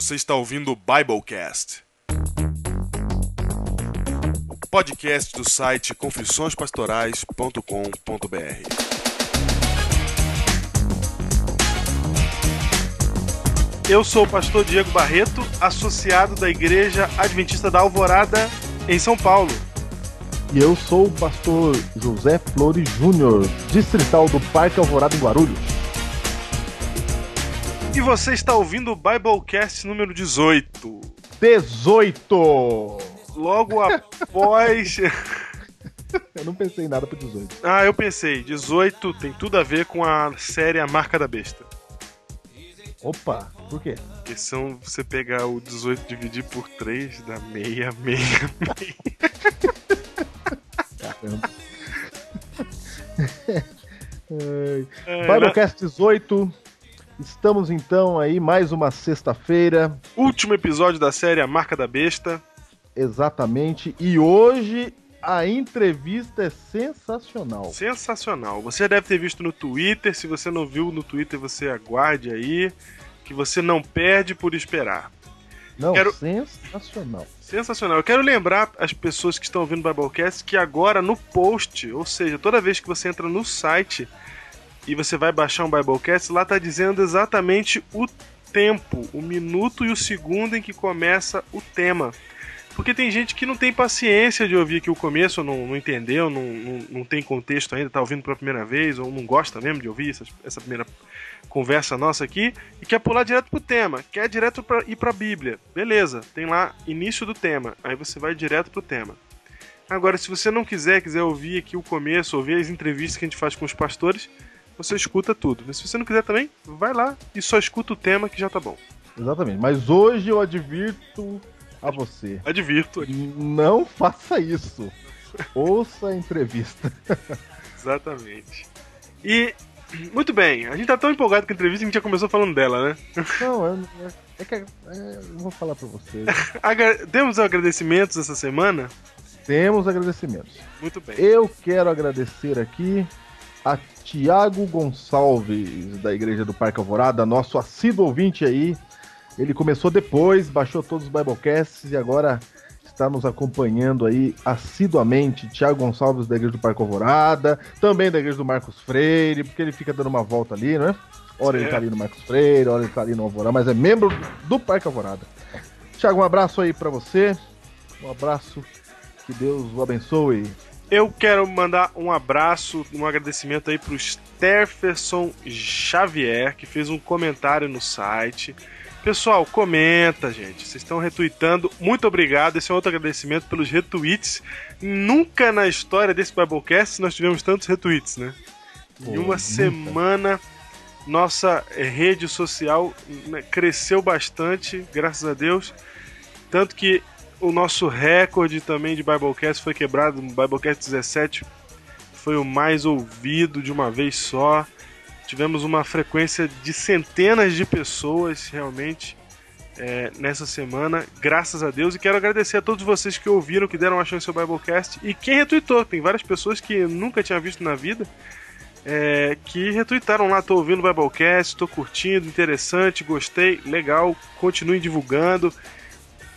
Você está ouvindo o Biblecast. O podcast do site confissõespastorais.com.br. Eu sou o pastor Diego Barreto, associado da Igreja Adventista da Alvorada, em São Paulo. E eu sou o pastor José Flores Júnior, distrital do Parque Alvorada em Guarulhos. E você está ouvindo o Biblecast número 18. 18! Logo após. eu não pensei em nada pro 18. Ah, eu pensei. 18 tem tudo a ver com a série A Marca da Besta. Opa, por quê? Porque são você pegar o 18 e dividir por 3 dá meia, meia, meia. Caramba. é, Biblecast 18. Estamos então aí mais uma sexta-feira. Último episódio da série A Marca da Besta. Exatamente. E hoje a entrevista é sensacional. Sensacional. Você deve ter visto no Twitter. Se você não viu no Twitter, você aguarde aí. Que você não perde por esperar. Não, Quero... sensacional. Sensacional. Eu quero lembrar as pessoas que estão ouvindo o Biblecast que agora no post, ou seja, toda vez que você entra no site e você vai baixar um Biblecast, lá tá dizendo exatamente o tempo, o minuto e o segundo em que começa o tema. Porque tem gente que não tem paciência de ouvir aqui o começo, não, não entendeu, não, não, não, tem contexto ainda, tá ouvindo pela primeira vez, ou não gosta mesmo de ouvir essa, essa primeira conversa nossa aqui, e quer pular direto pro tema, quer direto pra, ir pra Bíblia. Beleza, tem lá início do tema, aí você vai direto pro tema. Agora, se você não quiser, quiser ouvir aqui o começo, ouvir as entrevistas que a gente faz com os pastores, você escuta tudo. Mas se você não quiser também, vai lá e só escuta o tema que já tá bom. Exatamente. Mas hoje eu advirto a você. Advirto. Não faça isso. Ouça a entrevista. Exatamente. E, muito bem, a gente tá tão empolgado com a entrevista que a gente já começou falando dela, né? Não, é, é que é, eu vou falar pra você. Temos agradecimentos essa semana? Temos agradecimentos. Muito bem. Eu quero agradecer aqui a Tiago Gonçalves, da Igreja do Parque Alvorada, nosso assíduo ouvinte aí, ele começou depois, baixou todos os Biblecasts e agora está nos acompanhando aí assiduamente. Tiago Gonçalves, da Igreja do Parque Alvorada, também da Igreja do Marcos Freire, porque ele fica dando uma volta ali, né? Ora ele tá ali no Marcos Freire, ora ele tá ali no Alvorada, mas é membro do Parque Alvorada. Tiago, um abraço aí para você. Um abraço. Que Deus o abençoe. Eu quero mandar um abraço, um agradecimento aí pro Stefferson Xavier, que fez um comentário no site. Pessoal, comenta, gente. Vocês estão retweetando. Muito obrigado. Esse é outro agradecimento pelos retweets. Nunca na história desse Biblecast nós tivemos tantos retweets, né? Pô, em uma nunca. semana, nossa rede social né, cresceu bastante, graças a Deus. Tanto que o nosso recorde também de Biblecast foi quebrado. Biblecast 17 foi o mais ouvido de uma vez só. Tivemos uma frequência de centenas de pessoas realmente é, nessa semana, graças a Deus. E quero agradecer a todos vocês que ouviram, que deram a chance ao Biblecast e quem retweetou. Tem várias pessoas que nunca tinha visto na vida. É, que retweetaram lá, tô ouvindo o Biblecast, tô curtindo, interessante, gostei, legal, continuem divulgando.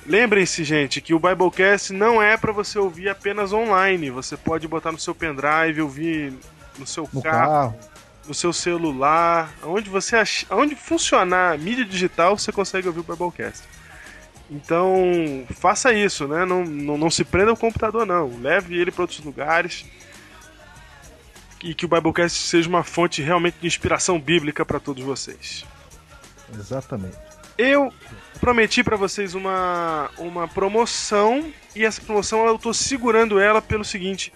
Lembrem-se, gente, que o Biblecast não é para você ouvir apenas online. Você pode botar no seu pendrive, ouvir no seu no carro, carro, no seu celular, onde você ach... onde funcionar mídia digital, você consegue ouvir o Biblecast. Então, faça isso, né? Não, não, não se prenda ao computador, não. Leve ele para outros lugares. E que o Biblecast seja uma fonte realmente de inspiração bíblica para todos vocês. Exatamente. Eu prometi para vocês uma, uma promoção e essa promoção eu tô segurando ela pelo seguinte,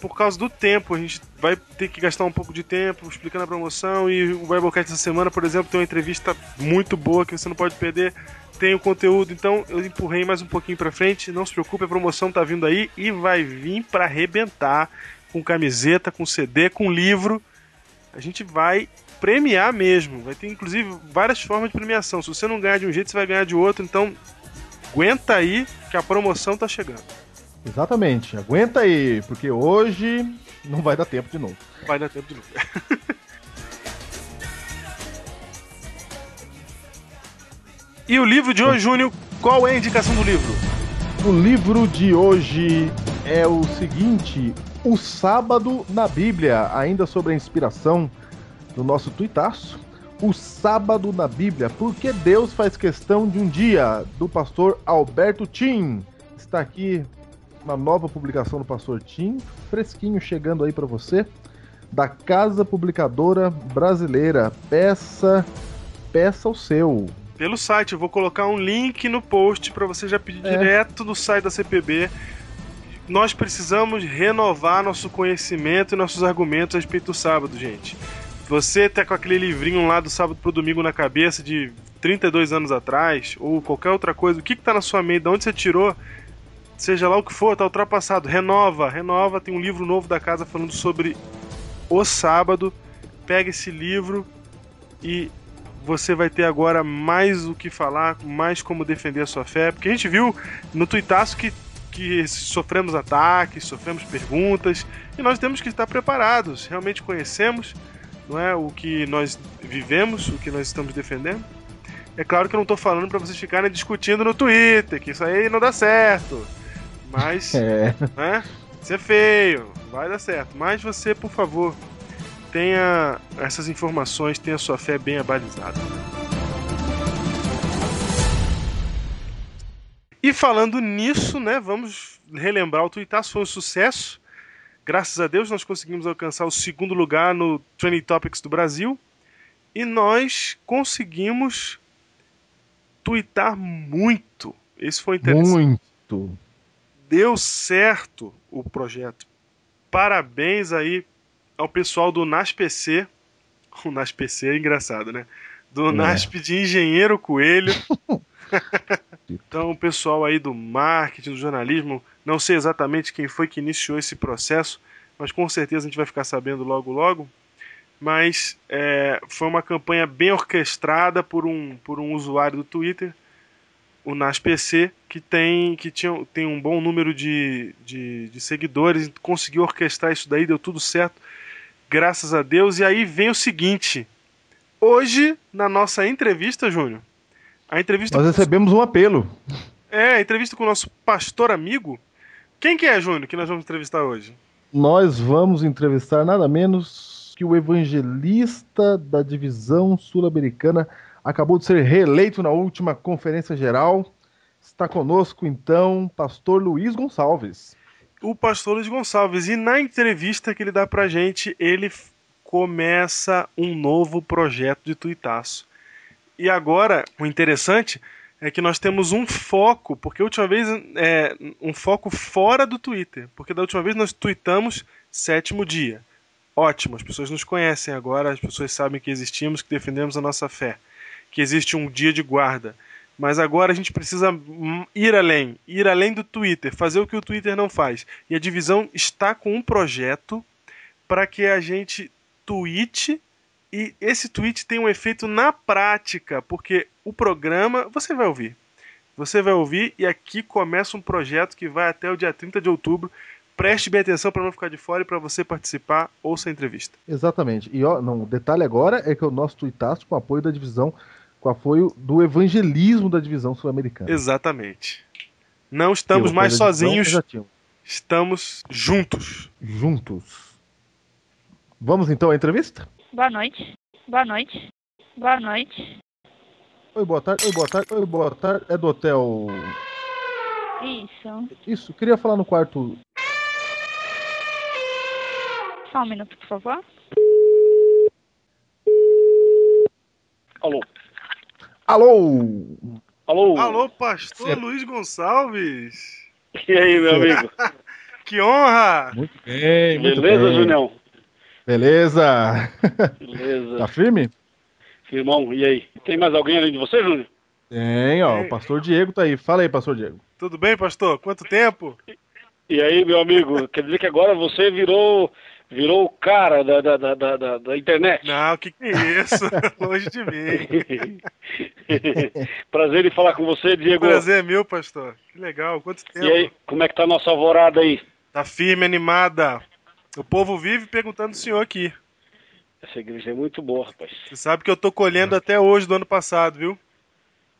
por causa do tempo, a gente vai ter que gastar um pouco de tempo explicando a promoção e o Biblecast essa semana, por exemplo, tem uma entrevista muito boa que você não pode perder, tem o conteúdo, então eu empurrei mais um pouquinho para frente, não se preocupe, a promoção tá vindo aí e vai vir para arrebentar com camiseta, com CD, com livro. A gente vai premiar mesmo. Vai ter inclusive várias formas de premiação. Se você não ganhar de um jeito, você vai ganhar de outro. Então, aguenta aí que a promoção tá chegando. Exatamente, aguenta aí, porque hoje não vai dar tempo de novo. Vai dar tempo de novo. E o livro de hoje, Júnior, qual é a indicação do livro? O livro de hoje é o seguinte: O Sábado na Bíblia, ainda sobre a inspiração do nosso tuitaço. O Sábado na Bíblia, porque Deus faz questão de um dia, do pastor Alberto Tim. Está aqui uma nova publicação do pastor Tim, fresquinho chegando aí para você, da Casa Publicadora Brasileira. Peça, peça o seu. Pelo site, eu vou colocar um link no post para você já pedir é. direto do site da CPB. Nós precisamos renovar nosso conhecimento e nossos argumentos a respeito do sábado, gente. Você tá com aquele livrinho lá do sábado pro domingo na cabeça de 32 anos atrás, ou qualquer outra coisa, o que, que tá na sua mente? De onde você tirou? Seja lá o que for, tá ultrapassado. Renova, renova. Tem um livro novo da casa falando sobre o sábado. Pega esse livro e você vai ter agora mais o que falar, mais como defender a sua fé. Porque a gente viu no tuitaço que, que sofremos ataques, sofremos perguntas, e nós temos que estar preparados. Realmente conhecemos não é o que nós vivemos, o que nós estamos defendendo. É claro que eu não estou falando para vocês ficarem discutindo no Twitter, que isso aí não dá certo. Mas, é. né? Isso é feio, vai dar certo. Mas você, por favor, tenha essas informações, tenha sua fé bem abalizada. E falando nisso, né, vamos relembrar o Tuitaço foi um sucesso. Graças a Deus nós conseguimos alcançar o segundo lugar no Trending Topics do Brasil e nós conseguimos twittar muito. Esse foi interessante. Muito. Deu certo o projeto. Parabéns aí ao pessoal do NASPC. O NASPC é engraçado, né? Do é. NASP de Engenheiro Coelho. então, o pessoal aí do marketing, do jornalismo, não sei exatamente quem foi que iniciou esse processo, mas com certeza a gente vai ficar sabendo logo logo. Mas é, foi uma campanha bem orquestrada por um, por um usuário do Twitter, o NASPC, que tem, que tinha, tem um bom número de, de, de seguidores, conseguiu orquestrar isso daí, deu tudo certo graças a Deus. E aí vem o seguinte: hoje, na nossa entrevista, Júnior, a entrevista. Nós recebemos um apelo. É, a entrevista com o nosso pastor amigo. Quem que é, Júnior, que nós vamos entrevistar hoje? Nós vamos entrevistar nada menos que o evangelista da divisão sul-americana. Acabou de ser reeleito na última conferência geral. Está conosco, então, pastor Luiz Gonçalves o pastor Luiz Gonçalves. E na entrevista que ele dá pra gente, ele começa um novo projeto de tuitaço. E agora, o interessante é que nós temos um foco, porque a última vez é um foco fora do Twitter, porque da última vez nós tweetamos sétimo dia. Ótimo, as pessoas nos conhecem agora, as pessoas sabem que existimos, que defendemos a nossa fé, que existe um dia de guarda. Mas agora a gente precisa ir além, ir além do Twitter, fazer o que o Twitter não faz. E a divisão está com um projeto para que a gente tweete e esse tweet tenha um efeito na prática, porque o programa você vai ouvir. Você vai ouvir e aqui começa um projeto que vai até o dia 30 de outubro. Preste bem atenção para não ficar de fora e para você participar, ouça a entrevista. Exatamente. E ó, não, o detalhe agora é que o nosso tweetaço com apoio da divisão com apoio do evangelismo da divisão sul-americana. Exatamente. Não estamos mais sozinhos, estamos juntos. Juntos. Vamos então à entrevista? Boa noite. Boa noite. Boa noite. Oi, boa tarde. Oi, boa tarde. Oi, boa tarde. É do hotel. Isso. Isso. Queria falar no quarto. Só um minuto, por favor. Alô. Alô! Alô! Alô, pastor Luiz Gonçalves! E aí, meu amigo? que honra! Muito bem, muito Beleza, bem. Junião? Beleza! Beleza. Tá firme? Firmão, e aí? Tem mais alguém além de você, Júnior? Tem, ó, o pastor Diego tá aí. Fala aí, pastor Diego. Tudo bem, pastor? Quanto tempo? E aí, meu amigo? Quer dizer que agora você virou virou o cara da, da, da, da, da internet. Não, o que, que é isso? Longe de mim. Prazer em falar com você, Diego. Prazer é meu, pastor. Que legal, quanto tempo. E aí, como é que tá a nossa alvorada aí? Tá firme, animada. O povo vive perguntando o senhor aqui. Essa igreja é muito boa, rapaz. Você sabe que eu tô colhendo até hoje do ano passado, viu?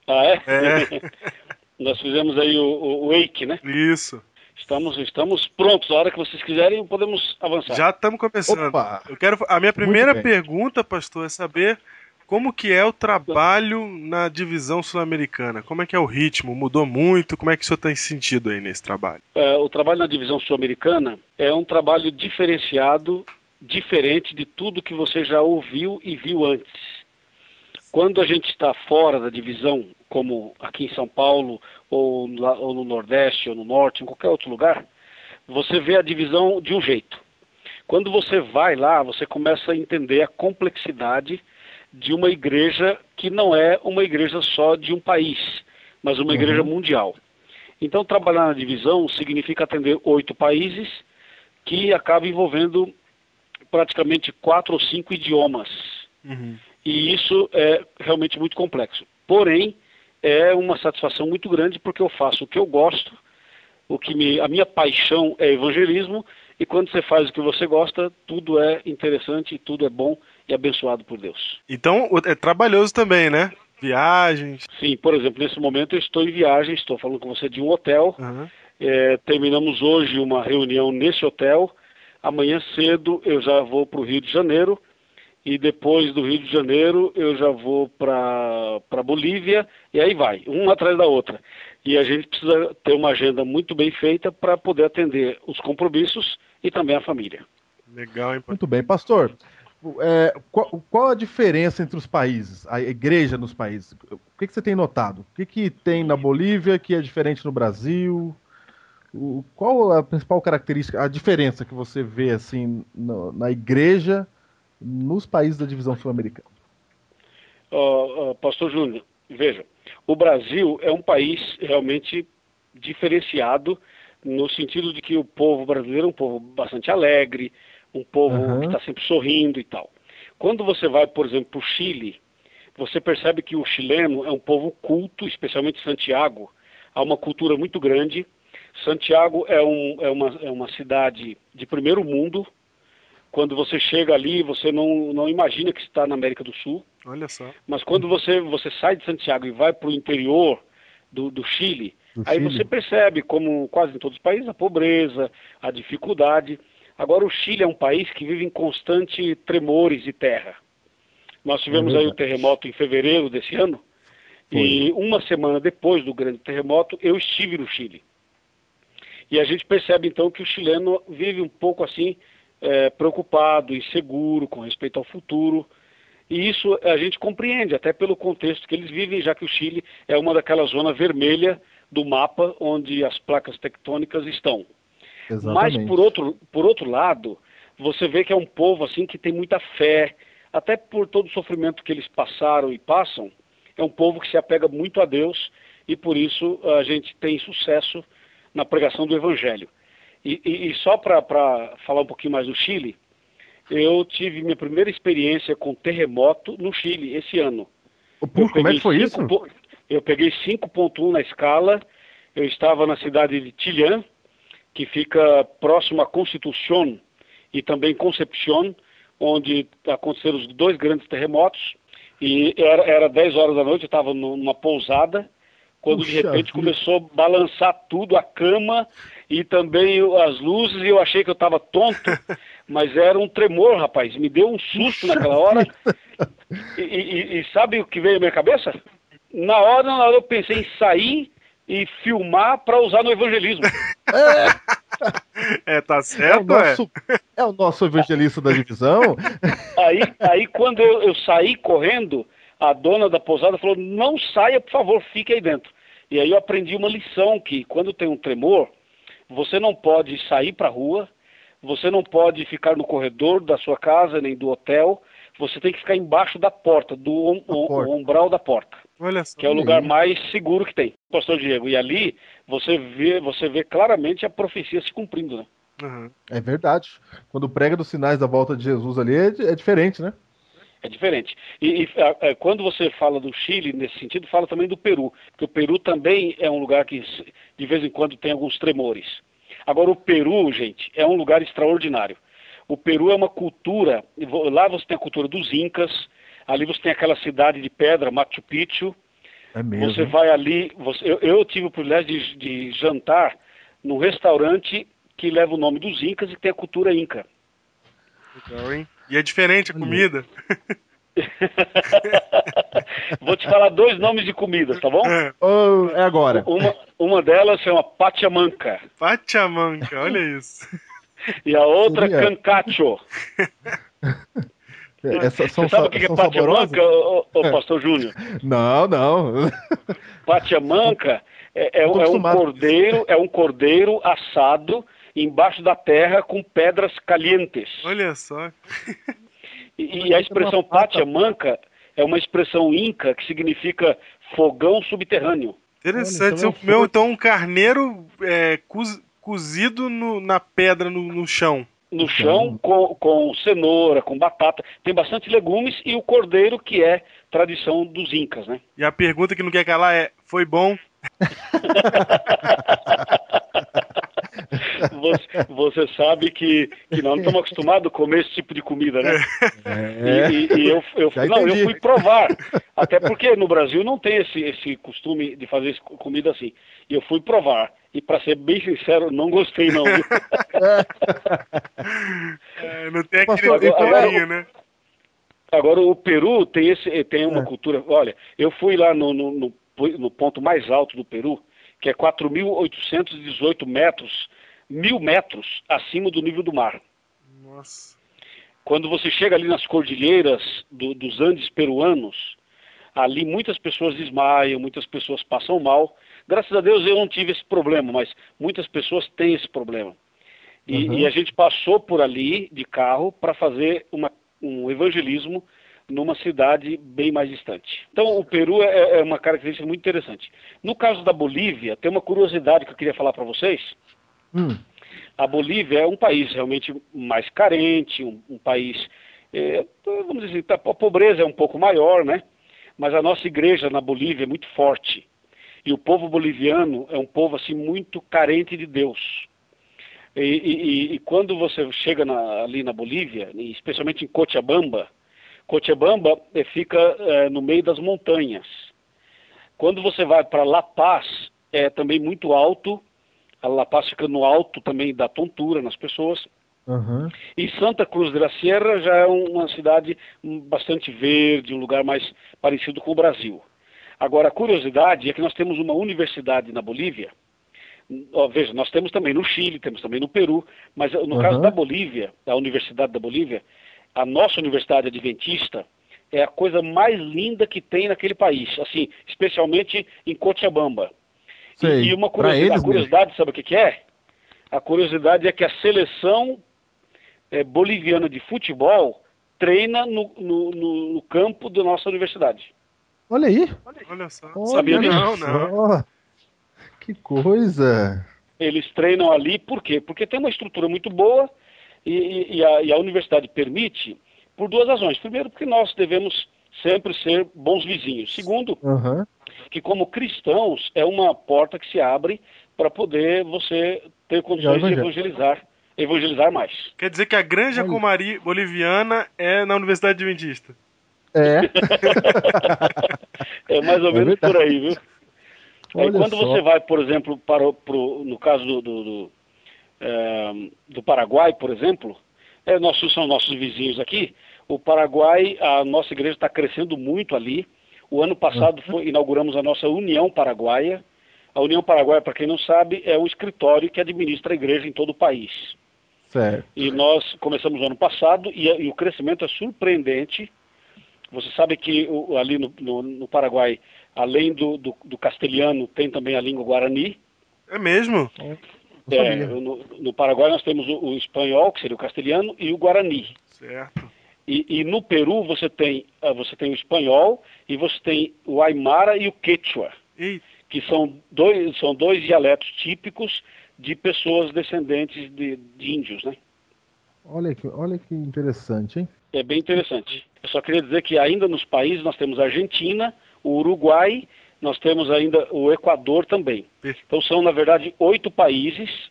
Ah, é? É. Nós fizemos aí o, o, Wake, né? Isso. Estamos, estamos prontos. A hora que vocês quiserem, podemos avançar. Já estamos começando. Opa! Eu quero a minha primeira pergunta, pastor, é saber como que é o trabalho na divisão sul-americana. Como é que é o ritmo? Mudou muito? Como é que o senhor tem sentido aí nesse trabalho? É, o trabalho na divisão sul-americana é um trabalho diferenciado, diferente de tudo que você já ouviu e viu antes. Quando a gente está fora da divisão, como aqui em São Paulo, ou, no Nordeste, ou no Norte, em qualquer outro lugar, você vê a divisão de um jeito. Quando você vai lá, você começa a entender a complexidade de uma igreja que não é uma igreja só de um país, mas uma igreja mundial. Então, trabalhar na divisão significa atender oito países, que acaba envolvendo praticamente quatro ou cinco idiomas. E isso é realmente muito complexo. Porém, é uma satisfação muito grande porque eu faço o que eu gosto, o que me, a minha paixão é evangelismo, e quando você faz o que você gosta, tudo é interessante, tudo é bom e abençoado por Deus. Então, é trabalhoso também, né? Viagens. Sim, por exemplo, nesse momento eu estou em viagem, estou falando com você de um hotel. Aham. É, terminamos hoje uma reunião nesse hotel. Amanhã cedo eu já vou para o Rio de Janeiro. E depois do Rio de Janeiro eu já vou para Bolívia. E aí vai, uma atrás da outra. E a gente precisa ter uma agenda muito bem feita para poder atender os compromissos e também a família. Legal, hein? Muito bem, pastor. é, qual, qual a diferença entre os países, a igreja nos países? O que, que você tem notado? O que, que tem na Bolívia que é diferente no Brasil? O- qual a principal característica, a diferença que você vê assim no- na igreja nos países da divisão sul-americana? Ó, ó, Pastor Júnior, veja, o Brasil é um país realmente diferenciado no sentido de que o povo brasileiro é um povo bastante alegre, um povo Aham. que está sempre sorrindo e tal. Quando você vai, por exemplo, para o Chile, você percebe que o chileno é um povo culto, especialmente Santiago. Há uma cultura muito grande. Santiago é, um- é uma, é uma cidade de primeiro mundo. Quando você chega ali, você não, não imagina que está na América do Sul. Olha só. Mas quando você, você sai de Santiago e vai para o interior do, do Chile, Do aí Chile? você percebe, como quase em todos os países, a pobreza, a dificuldade. Agora, o Chile é um país que vive em constante tremores de terra. Nós tivemos É aí o terremoto em fevereiro desse ano, e uma semana depois do grande terremoto, eu estive no Chile. E a gente percebe então que o chileno vive um pouco assim, eh, preocupado, inseguro com respeito ao futuro. E isso a gente compreende, até pelo contexto que eles vivem, já que o Chile é uma daquela zona vermelha do mapa onde as placas tectônicas estão. Mas Exatamente. por outro, por outro lado, você vê que é um povo assim que tem muita fé, até por todo o sofrimento que eles passaram e passam, é um povo que se apega muito a Deus e por isso a gente tem sucesso na pregação do Evangelho. E, e- e só para falar um pouquinho mais do Chile, eu tive minha primeira experiência com terremoto no Chile esse ano. Pô, como é peguei que foi isso? cinco po- Eu peguei 5.1 na escala. Eu estava na cidade de Chillán, que fica próximo a Constitución e também Concepción, onde aconteceram os dois grandes terremotos. E era, era 10 horas da noite, eu estava nu- numa pousada, quando de Puxa repente vida. começou a balançar tudo, a cama e também as luzes, e eu achei que eu estava tonto, mas era um tremor, rapaz. Me deu um susto Puxa naquela hora. E, e- e sabe o que veio na minha cabeça? Na hora, na hora eu pensei em sair e filmar para usar no evangelismo. É, tá É o, certo, é? nosso, é o nosso evangelista da divisão. Aí, aí quando eu, eu saí correndo, a dona da pousada falou: não saia, por favor, fique aí dentro. E aí eu aprendi uma lição que quando tem um tremor, você não pode sair para a rua, você não pode ficar no corredor da sua casa nem do hotel, você tem que ficar embaixo da porta, do om- o- porta. umbral da porta. Olha só. que é o lugar aí. mais seguro que tem, Pastor Diego. E ali você vê, você vê claramente a profecia se cumprindo, né? Aham. É verdade. Quando prega dos sinais da volta de Jesus ali, é, é diferente, né? É diferente. E, e, a- a- quando você fala do Chile nesse sentido, fala também do Peru, porque o Peru também é um lugar que de vez em quando tem alguns tremores. Agora o Peru, gente, é um lugar extraordinário. O Peru é uma cultura, lá você tem a cultura dos incas, ali você tem aquela cidade de pedra, Machu Picchu, É mesmo. Você vai ali, você, eu, eu tive o privilégio de, de jantar num restaurante que leva o nome dos Incas e que tem a cultura Inca. Legal, hein? E é diferente a comida. Vou te falar dois nomes de comidas, tá bom? É. Oh, é agora. Uma, uma delas chama Pachamanca Pachamanca, olha isso. e a outra Seria? Cancacho. Essas são, Você sabe o que que é? Pachamanca, ô, ô, ô, pastor Júnior? Não, não. Pachamanca é, é, um- é um cordeiro, é um cordeiro assado embaixo da terra com pedras calientes. Olha só. E, e a expressão Pachamanca é uma expressão inca que significa fogão subterrâneo. Interessante. Olha, então é um comeu forno. então um carneiro é, coz- cozido no- na pedra, no, no chão. No chão, com, com cenoura, com batata. Tem bastante legumes e o cordeiro, que é tradição dos incas, né? E a pergunta que não quer calar é: foi bom? Você, você sabe que, que nós não estamos acostumados a comer esse tipo de comida, né? É. E, e- e eu, eu, não, eu fui provar. Até porque no Brasil não tem esse, esse costume de fazer comida assim. E eu fui provar. E para ser bem sincero, não gostei não. viu? É, não tem aquele Pastor, temperinho, né? Agora o Peru tem esse tem uma É. cultura. Olha, eu fui lá no, no, no- no ponto mais alto do Peru, que é 4.818 metros, mil metros acima do nível do mar. Nossa. Quando você chega ali nas cordilheiras do- dos Andes peruanos, ali muitas pessoas desmaiam, muitas pessoas passam mal. Graças a Deus eu não tive esse problema, mas muitas pessoas têm esse problema. E, Uhum. e a gente passou por ali de carro para fazer uma- um evangelismo numa cidade bem mais distante. Então o Peru é, é uma característica muito interessante. No caso da Bolívia, tem uma curiosidade que eu queria falar para vocês. Hum, A Bolívia é um país realmente mais carente, um, um país, é, vamos dizer, assim, a pobreza é um pouco maior, né? Mas a nossa igreja na Bolívia é muito forte. E o povo boliviano é um povo assim muito carente de Deus. E, e- e- quando você chega na- ali na Bolívia, especialmente em Cochabamba, Cochabamba eh, fica eh, no meio das montanhas. Quando você vai para La Paz, é também muito alto. A La Paz fica no alto também da tontura nas pessoas. aham. E Santa Cruz de la Sierra já é uma cidade bastante verde, um lugar mais parecido com o Brasil. Agora, a curiosidade é que nós temos uma universidade na Bolívia. Ó, veja, nós temos também no Chile, temos também no Peru, mas no Uhum. caso da Bolívia, da Universidade da Bolívia, a nossa Universidade Adventista é a coisa mais linda que tem naquele país, assim, especialmente em Cochabamba. E- Sei. E, uma curiosidade, curiosidade sabe o que, que é? A curiosidade é que a seleção eh, boliviana de futebol treina no, no- no- no campo da nossa universidade. Olha aí. Olha só. Olha Sabia disso? Não, não. Que coisa. Eles treinam ali por quê? Porque tem uma estrutura muito boa e, e- a, e a universidade permite por duas razões. Primeiro, porque nós devemos sempre ser bons vizinhos. Segundo, Aham. Que como cristãos é uma porta que se abre para poder você ter condições de evangelizar, evangelizar mais. Quer dizer que a Granja. Comari boliviana é na Universidade Adventista. É. É mais ou É menos verdade. por aí, viu? Aí Olha quando só. você vai, por exemplo, para o, pro- no caso do, do, do, eh, do Paraguai, por exemplo, é, nossos, são nossos vizinhos aqui. O Paraguai, a nossa igreja está crescendo muito ali. O ano passado foi, inauguramos a nossa União Paraguaia. A União Paraguaia, para quem não sabe, é um escritório que administra a igreja em todo o país. Certo. E nós começamos no ano passado e, e o crescimento é surpreendente. Você sabe que o- ali no, no- no Paraguai, além do, do- do castelhano, tem também a língua guarani. É mesmo? É, sabia. no, no Paraguai nós temos o, o espanhol, que seria o castelhano, e o guarani. Certo. E, e no Peru você tem, ah, você tem o espanhol e você tem o aimara e o quechua, Eita. que são dois, são dois dialetos típicos de pessoas descendentes de, de índios, né? Olha que, olha que interessante, hein? É bem interessante. Eu só queria dizer que ainda nos países nós temos a Argentina, o Uruguai, nós temos ainda o Equador também. Então são, na verdade, oito países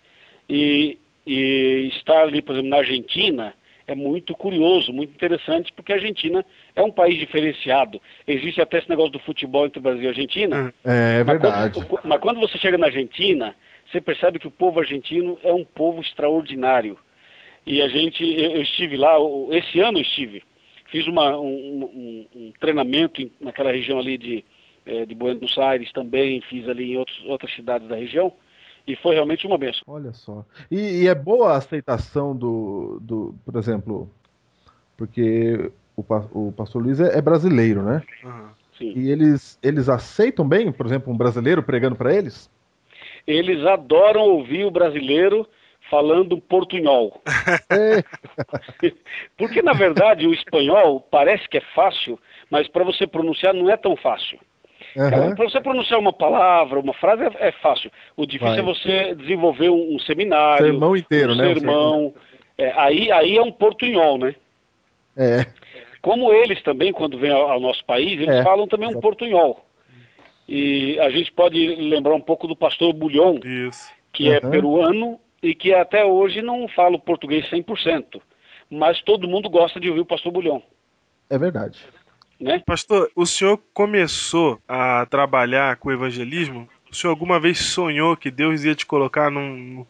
e, e estar ali, por exemplo, na Argentina é muito curioso, muito interessante, porque a Argentina é um país diferenciado. Existe até esse negócio do futebol entre Brasil e Argentina. É Mas verdade. quando, mas quando você chega na Argentina, você percebe que o povo argentino é um povo extraordinário. E a gente, eu, estive lá, esse ano eu estive, fiz uma, um, um- um treinamento naquela região ali de, eh, de Buenos Aires também, fiz ali em outros, outras cidades da região, e foi realmente uma benção. Olha só. E, e é boa a aceitação do, do, por exemplo, porque o, o pastor Luiz é, é brasileiro, né? Aham. Sim. E eles, eles aceitam bem, por exemplo, um brasileiro pregando para eles? Eles adoram ouvir o brasileiro falando portunhol. É, Porque, na verdade, o espanhol parece que é fácil, mas para você pronunciar não é tão fácil. Aham. Para você pronunciar uma palavra, uma frase é, é fácil. O difícil Vai. é você desenvolver um, um seminário, Sermão inteiro, um né? Sermão. É, aí, aí é um portunhol, né? É, Como eles também, quando vêm ao, ao nosso país, eles É, falam também um portunhol. E a gente pode lembrar um pouco do pastor Bulhon, Isso. que é Aham. peruano e que até hoje não fala o português 100%. Mas todo mundo gosta de ouvir o pastor Bulhon, é verdade. Né? Pastor, o senhor começou a trabalhar com o evangelismo? O senhor alguma vez sonhou que Deus ia te colocar num-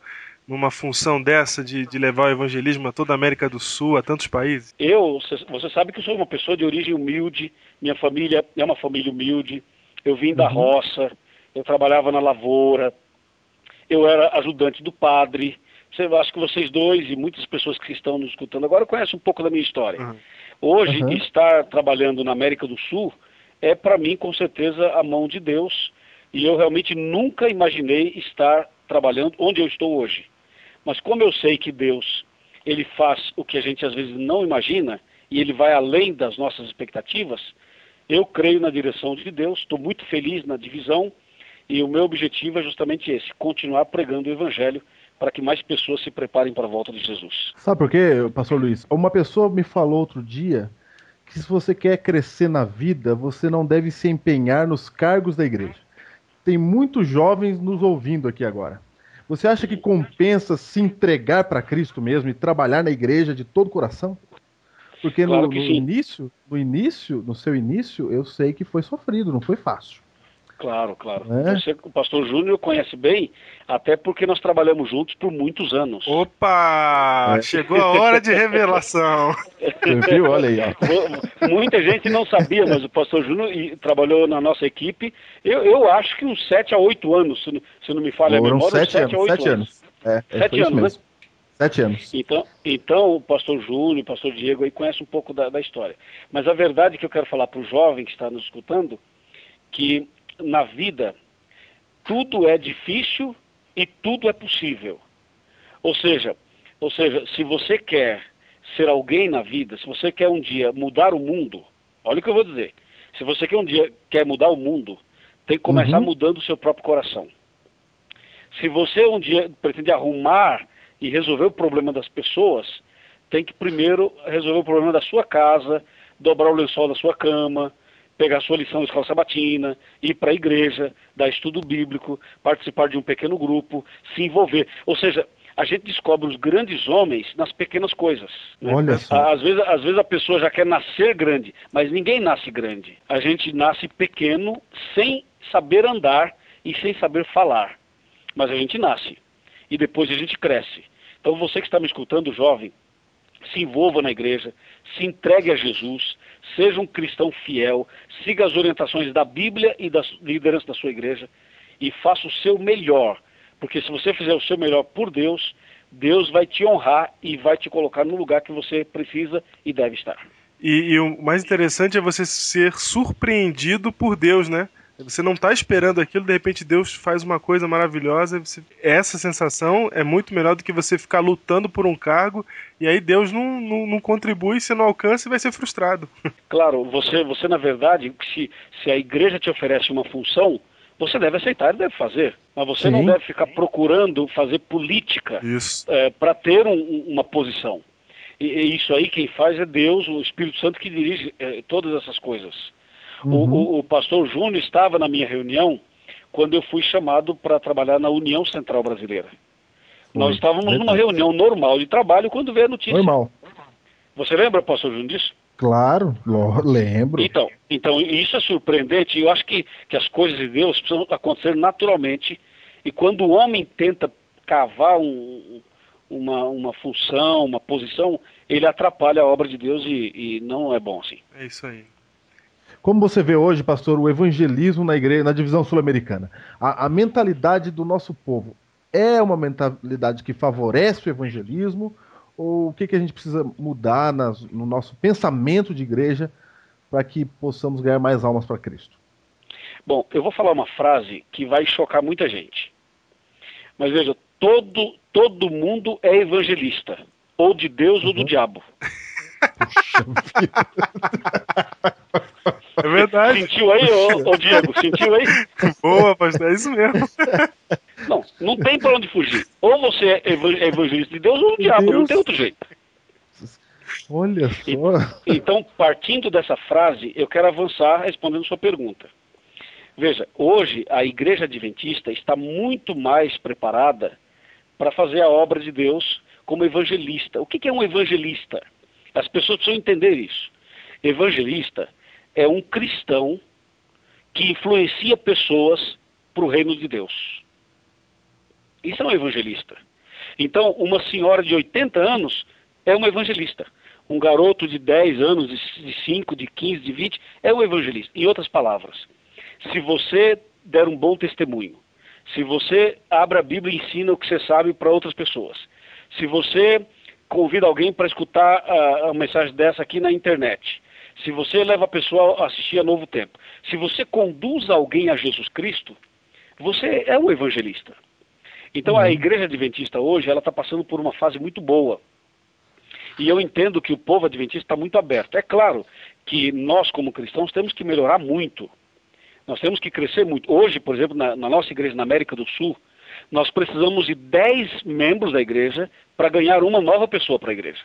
numa função dessa de, de levar o evangelismo a toda a América do Sul, a tantos países? Eu, cê- você sabe que eu sou uma pessoa de origem humilde, minha família é uma família humilde, eu vim da roça, eu trabalhava na lavoura, eu era ajudante do padre. Você, acho que vocês dois e muitas pessoas que estão nos escutando agora conhecem um pouco da minha história. Uhum. Hoje, Uhum. estar trabalhando na América do Sul é para mim, com certeza, a mão de Deus. E eu realmente nunca imaginei estar trabalhando onde eu estou hoje. Mas como eu sei que Deus, ele faz o que a gente às vezes não imagina e ele vai além das nossas expectativas, eu creio na direção de Deus, estou muito feliz na divisão e o meu objetivo é justamente esse, continuar pregando o evangelho para que mais pessoas se preparem para a volta de Jesus. Sabe por quê, pastor Luiz? Uma pessoa me falou outro dia que se você quer crescer na vida, você não deve se empenhar nos cargos da igreja. Tem muitos jovens nos ouvindo aqui agora. Você acha que compensa se entregar para Cristo mesmo e trabalhar na igreja de todo o coração? Porque Claro no, que no início, no início, no seu início, eu sei que foi sofrido, não foi fácil. Claro, claro. É? Você, o pastor Júnior conhece bem, até porque nós trabalhamos juntos por muitos anos. Opa! É. Chegou a hora de revelação. Viu? Olha aí, ó. Muita gente não sabia, mas o pastor Júnior trabalhou na nossa equipe, eu, eu acho que uns 7 a 8 anos, se não, se não me falha a Foram memória, uns sete sete a anos, oito sete anos. É, é, Sete anos, né? mesmo. Sete anos. Então, então o pastor Júnior, o pastor Diego aí conhece um pouco da, da história. Mas a verdade que eu quero falar para o jovem que está nos escutando, que na vida tudo é difícil e tudo é possível. Ou seja, ou seja, se você quer ser alguém na vida, se você quer um dia mudar o mundo, olha o que eu vou dizer. Se você quer um dia quer mudar o mundo, tem que começar Uhum. mudando o seu próprio coração. Se você um dia pretende arrumar e resolver o problema das pessoas, tem que primeiro resolver o problema da sua casa, dobrar o lençol da sua cama, pegar sua lição da escola sabatina, ir para a igreja, dar estudo bíblico, participar de um pequeno grupo, se envolver. Ou seja, a gente descobre os grandes homens nas pequenas coisas. né? Olha só. Às vezes, às vezes a pessoa já quer nascer grande, mas ninguém nasce grande. A gente nasce pequeno sem saber andar e sem saber falar. Mas a gente nasce e depois a gente cresce. Então você que está me escutando, jovem, se envolva na igreja, se entregue a Jesus, seja um cristão fiel, siga as orientações da Bíblia e da liderança da sua igreja e faça o seu melhor. Porque se você fizer o seu melhor por Deus, Deus vai te honrar e vai te colocar no lugar que você precisa e deve estar. E, e o mais interessante é você ser surpreendido por Deus, né? Você não está esperando aquilo, de repente Deus faz uma coisa maravilhosa. Você... Essa sensação é muito melhor do que você ficar lutando por um cargo e aí Deus não, não, não contribui, você não alcança e vai ser frustrado. Claro, você, você na verdade, se, se a igreja te oferece uma função, você deve aceitar e deve fazer. Mas você não Sim. deve ficar procurando fazer política Isso. para ter um- uma posição. E, e isso aí quem faz é Deus, o Espírito Santo que dirige eh, todas essas coisas. O- Uhum. O, o pastor Júnior estava na minha reunião quando eu fui chamado para trabalhar na União Central Brasileira. Foi, Nós estávamos numa reunião normal de trabalho quando veio a notícia. Normal. Você lembra, pastor Júnior, disso? Claro, lembro. Então, então, isso é surpreendente. e Eu acho que, que as coisas de Deus precisam acontecer naturalmente. E quando o homem tenta cavar um- uma, uma função, uma posição, ele atrapalha a obra de Deus e, e não é bom assim. É isso aí. Como você vê hoje, pastor, o evangelismo na igreja, na divisão sul-americana, a, a mentalidade do nosso povo é uma mentalidade que favorece o evangelismo? Ou o que, que a gente precisa mudar nas- no nosso pensamento de igreja para que possamos ganhar mais almas para Cristo? Bom, eu vou falar uma frase que vai chocar muita gente. Mas veja, todo, todo mundo é evangelista. Ou de Deus ou do diabo. É verdade. Sentiu aí, ô, ô Diego? Sentiu aí? Boa, pastor. É isso mesmo. Não, não tem para onde fugir. Ou você é é evangelista de Deus ou do diabo, não Deus. tem outro jeito. Olha só. Então, partindo dessa frase, eu quero avançar respondendo sua pergunta. Veja, hoje a igreja adventista está muito mais preparada para fazer a obra de Deus como evangelista. O que é um evangelista? As pessoas precisam entender isso. Evangelista é um cristão que influencia pessoas para o reino de Deus. Isso é um evangelista. Então, uma senhora de 80 anos é uma evangelista. Um garoto de 10 anos, de 5, de 15, de 20, é um evangelista. Em outras palavras, se você der um bom testemunho, se você abre a Bíblia e ensina o que você sabe para outras pessoas, se você convida alguém para escutar a, a mensagem dessa aqui na internet, se você leva a pessoa a assistir a Novo Tempo, se você conduz alguém a Jesus Cristo, você é um evangelista. Então a igreja adventista hoje ela está passando por uma fase muito boa. E eu entendo que o povo adventista está muito aberto. É claro que nós, como cristãos, temos que melhorar muito. Nós temos que crescer muito. Hoje, por exemplo, na, na nossa igreja na América do Sul, nós precisamos de 10 membros da igreja para ganhar uma nova pessoa para a igreja.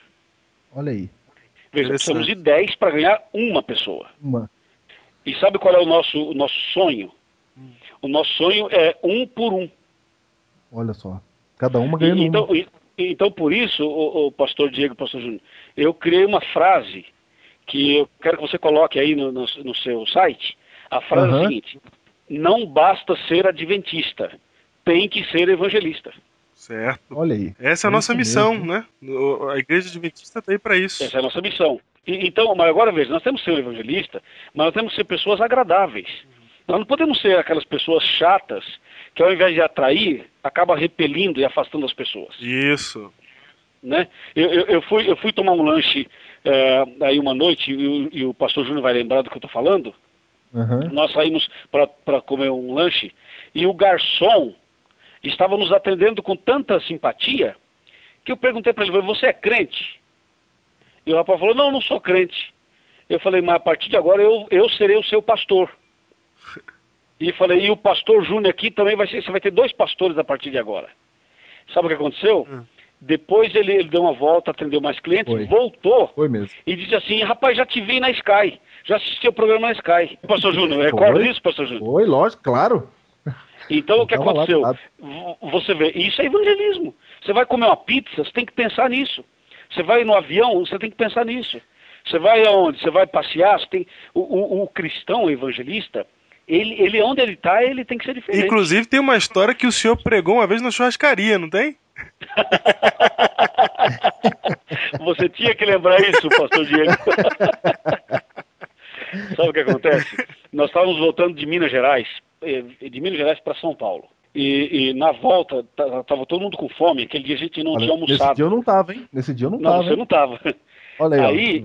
Olha aí. Veja, precisamos de 10 para ganhar uma pessoa. Uma. E sabe qual é o nosso, o nosso sonho? O nosso sonho é um por um. Olha só. Cada uma ganhando E- então, uma. e- então, por isso, o, o pastor Diego pastor Júnior, eu criei uma frase que eu quero que você coloque aí no, no- no seu site. A frase é Aham. a seguinte: não basta ser adventista, tem que ser evangelista. Certo. Olha aí. Essa é a É nossa missão, mesmo. né? A igreja adventista tá aí para isso. Essa é a nossa missão. E- então, mas agora veja, nós temos que ser um evangelista, mas nós temos que ser pessoas agradáveis. Nós não podemos ser aquelas pessoas chatas que ao invés de atrair, acaba repelindo e afastando as pessoas. Isso. né? Eu, eu, eu fui, eu fui tomar um lanche eh, aí uma noite, e, o- e o pastor Júnior vai lembrar do que eu estou falando. Aham. Nós saímos para comer um lanche e o garçom estava nos atendendo com tanta simpatia que eu perguntei para ele, você é crente? E o rapaz falou, não, não sou crente. Eu falei, mas a partir de agora eu, eu serei o seu pastor. E falei, e o pastor Júnior aqui também vai ser, você vai ter dois pastores a partir de agora. Sabe o que aconteceu? Hum. Depois ele, ele deu uma volta, atendeu mais clientes, Foi. voltou Foi mesmo. e disse assim, rapaz, já te vi na Sky, já assisti o programa na Sky. Pastor Júnior, recorda Foi. disso, pastor Júnior? Foi, lógico, claro. Então o que lá aconteceu? Você vê, isso é evangelismo. Você vai comer uma pizza, você tem que pensar nisso. Você vai no avião, você tem que pensar nisso. Você vai aonde? Você vai passear, você tem... o, o- o cristão o evangelista, ele, ele onde ele está, ele tem que ser diferente. Inclusive tem uma história que o senhor pregou uma vez na churrascaria, não tem? Você tinha que lembrar isso, pastor Diego. Sabe o que acontece? Nós estávamos voltando de Minas Gerais, de Minas Gerais para São Paulo. E, e na volta, estava todo mundo com fome. Aquele dia a gente não Olha, tinha nesse almoçado. dia eu não tava, hein? Nesse dia eu não, Não, tava. você hein? não estava. Olha aí. Aí-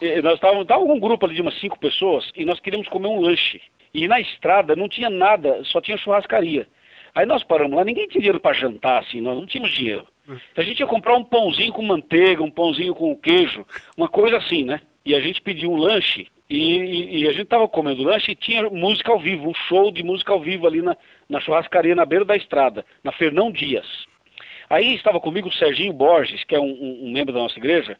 E Nós estávamos tava um grupo ali de umas cinco pessoas e nós queríamos comer um lanche. E na estrada não tinha nada, só tinha churrascaria. Aí nós paramos lá, ninguém tinha dinheiro para jantar, assim, nós não tínhamos dinheiro. Então a gente ia comprar um pãozinho com manteiga, um pãozinho com queijo, uma coisa assim, né? E a gente pediu um lanche e, e- a gente estava comendo lanche e tinha música ao vivo, um show de música ao vivo ali na, na churrascaria na beira da estrada, na Fernão Dias. Aí estava comigo o Serginho Borges, que é um, um- um membro da nossa igreja,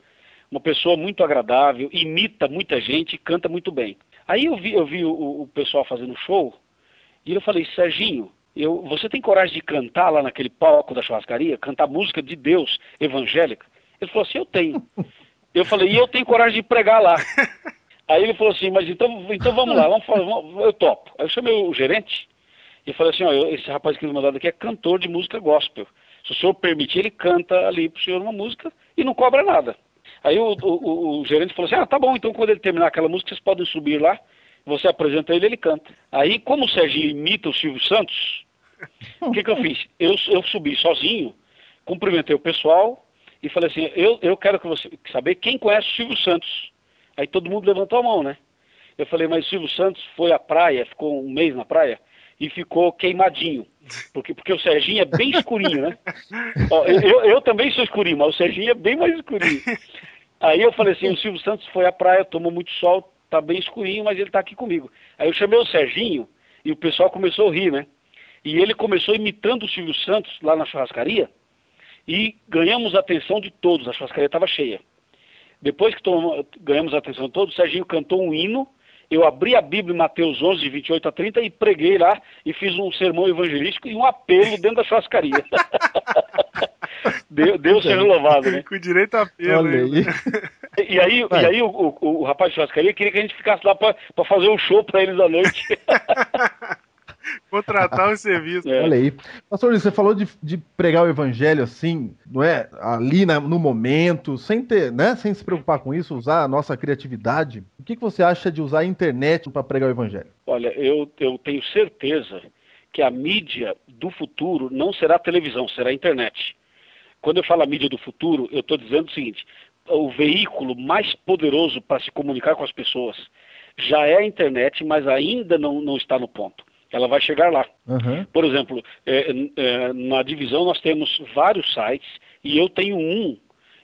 uma pessoa muito agradável, imita muita gente e canta muito bem. Aí eu vi, eu vi o, o pessoal fazendo show e eu falei, Serginho, eu, você tem coragem de cantar lá naquele palco da churrascaria, cantar música de Deus evangélica? Ele falou assim, eu tenho. Eu falei, e eu tenho coragem de pregar lá. Aí ele falou assim, mas então, então vamos lá, vamos vamos- eu topo. Aí eu chamei o gerente e falei assim, ó, eu- esse rapaz que me mandado aqui é cantor de música gospel. Se o senhor permitir, ele canta ali pro senhor uma música e não cobra nada. Aí o, o- o- o gerente falou assim, ah, tá bom, então quando ele terminar aquela música, vocês podem subir lá, você apresenta ele, ele canta. Aí, como o Serginho imita o Silvio Santos, o que, que eu fiz? Eu, eu subi sozinho, cumprimentei o pessoal e falei assim, eu, eu quero que você saber quem conhece o Silvio Santos. Aí todo mundo levantou a mão, né? Eu falei, mas o Silvio Santos foi à praia, ficou um mês na praia e ficou queimadinho. Porque, porque o Serginho é bem escurinho, né? Ó, eu, eu- também sou escurinho, mas o Serginho é bem mais escurinho. Aí eu falei assim, o Silvio Santos foi à praia, tomou muito sol, tá bem escurinho, mas ele tá aqui comigo. Aí eu chamei o Serginho e o pessoal começou a rir, né? E ele começou imitando o Silvio Santos lá na churrascaria e ganhamos a atenção de todos, a churrascaria estava cheia. Depois que tomamos- ganhamos a atenção de todos, o Serginho cantou um hino, eu abri a Bíblia em Mateus 11, de 28 a 30 e preguei lá e fiz um sermão evangelístico e um apelo dentro da churrascaria. Deus, Deus seja louvado, né? Com direito a pelo. Olha hein? aí. E aí, Vai. e aí o, o- o rapaz de churrascaria queria que a gente ficasse lá para fazer um show para eles à noite. Contratar o serviço. É. Olha aí. Pastor Luiz, você falou de, de pregar o evangelho assim, não é? Ali na- no momento, sem ter, né? Sem se preocupar com isso, usar a nossa criatividade. O que, que você acha de usar a internet para pregar o evangelho? Olha, eu, eu tenho certeza que a mídia do futuro não será a televisão, será a internet. Quando eu falo a mídia do futuro, eu estou dizendo o seguinte: o veículo mais poderoso para se comunicar com as pessoas já é a internet, mas ainda não, não está no ponto. Ela vai chegar lá. Aham. Por exemplo, é, é, na divisão nós temos vários sites e eu tenho um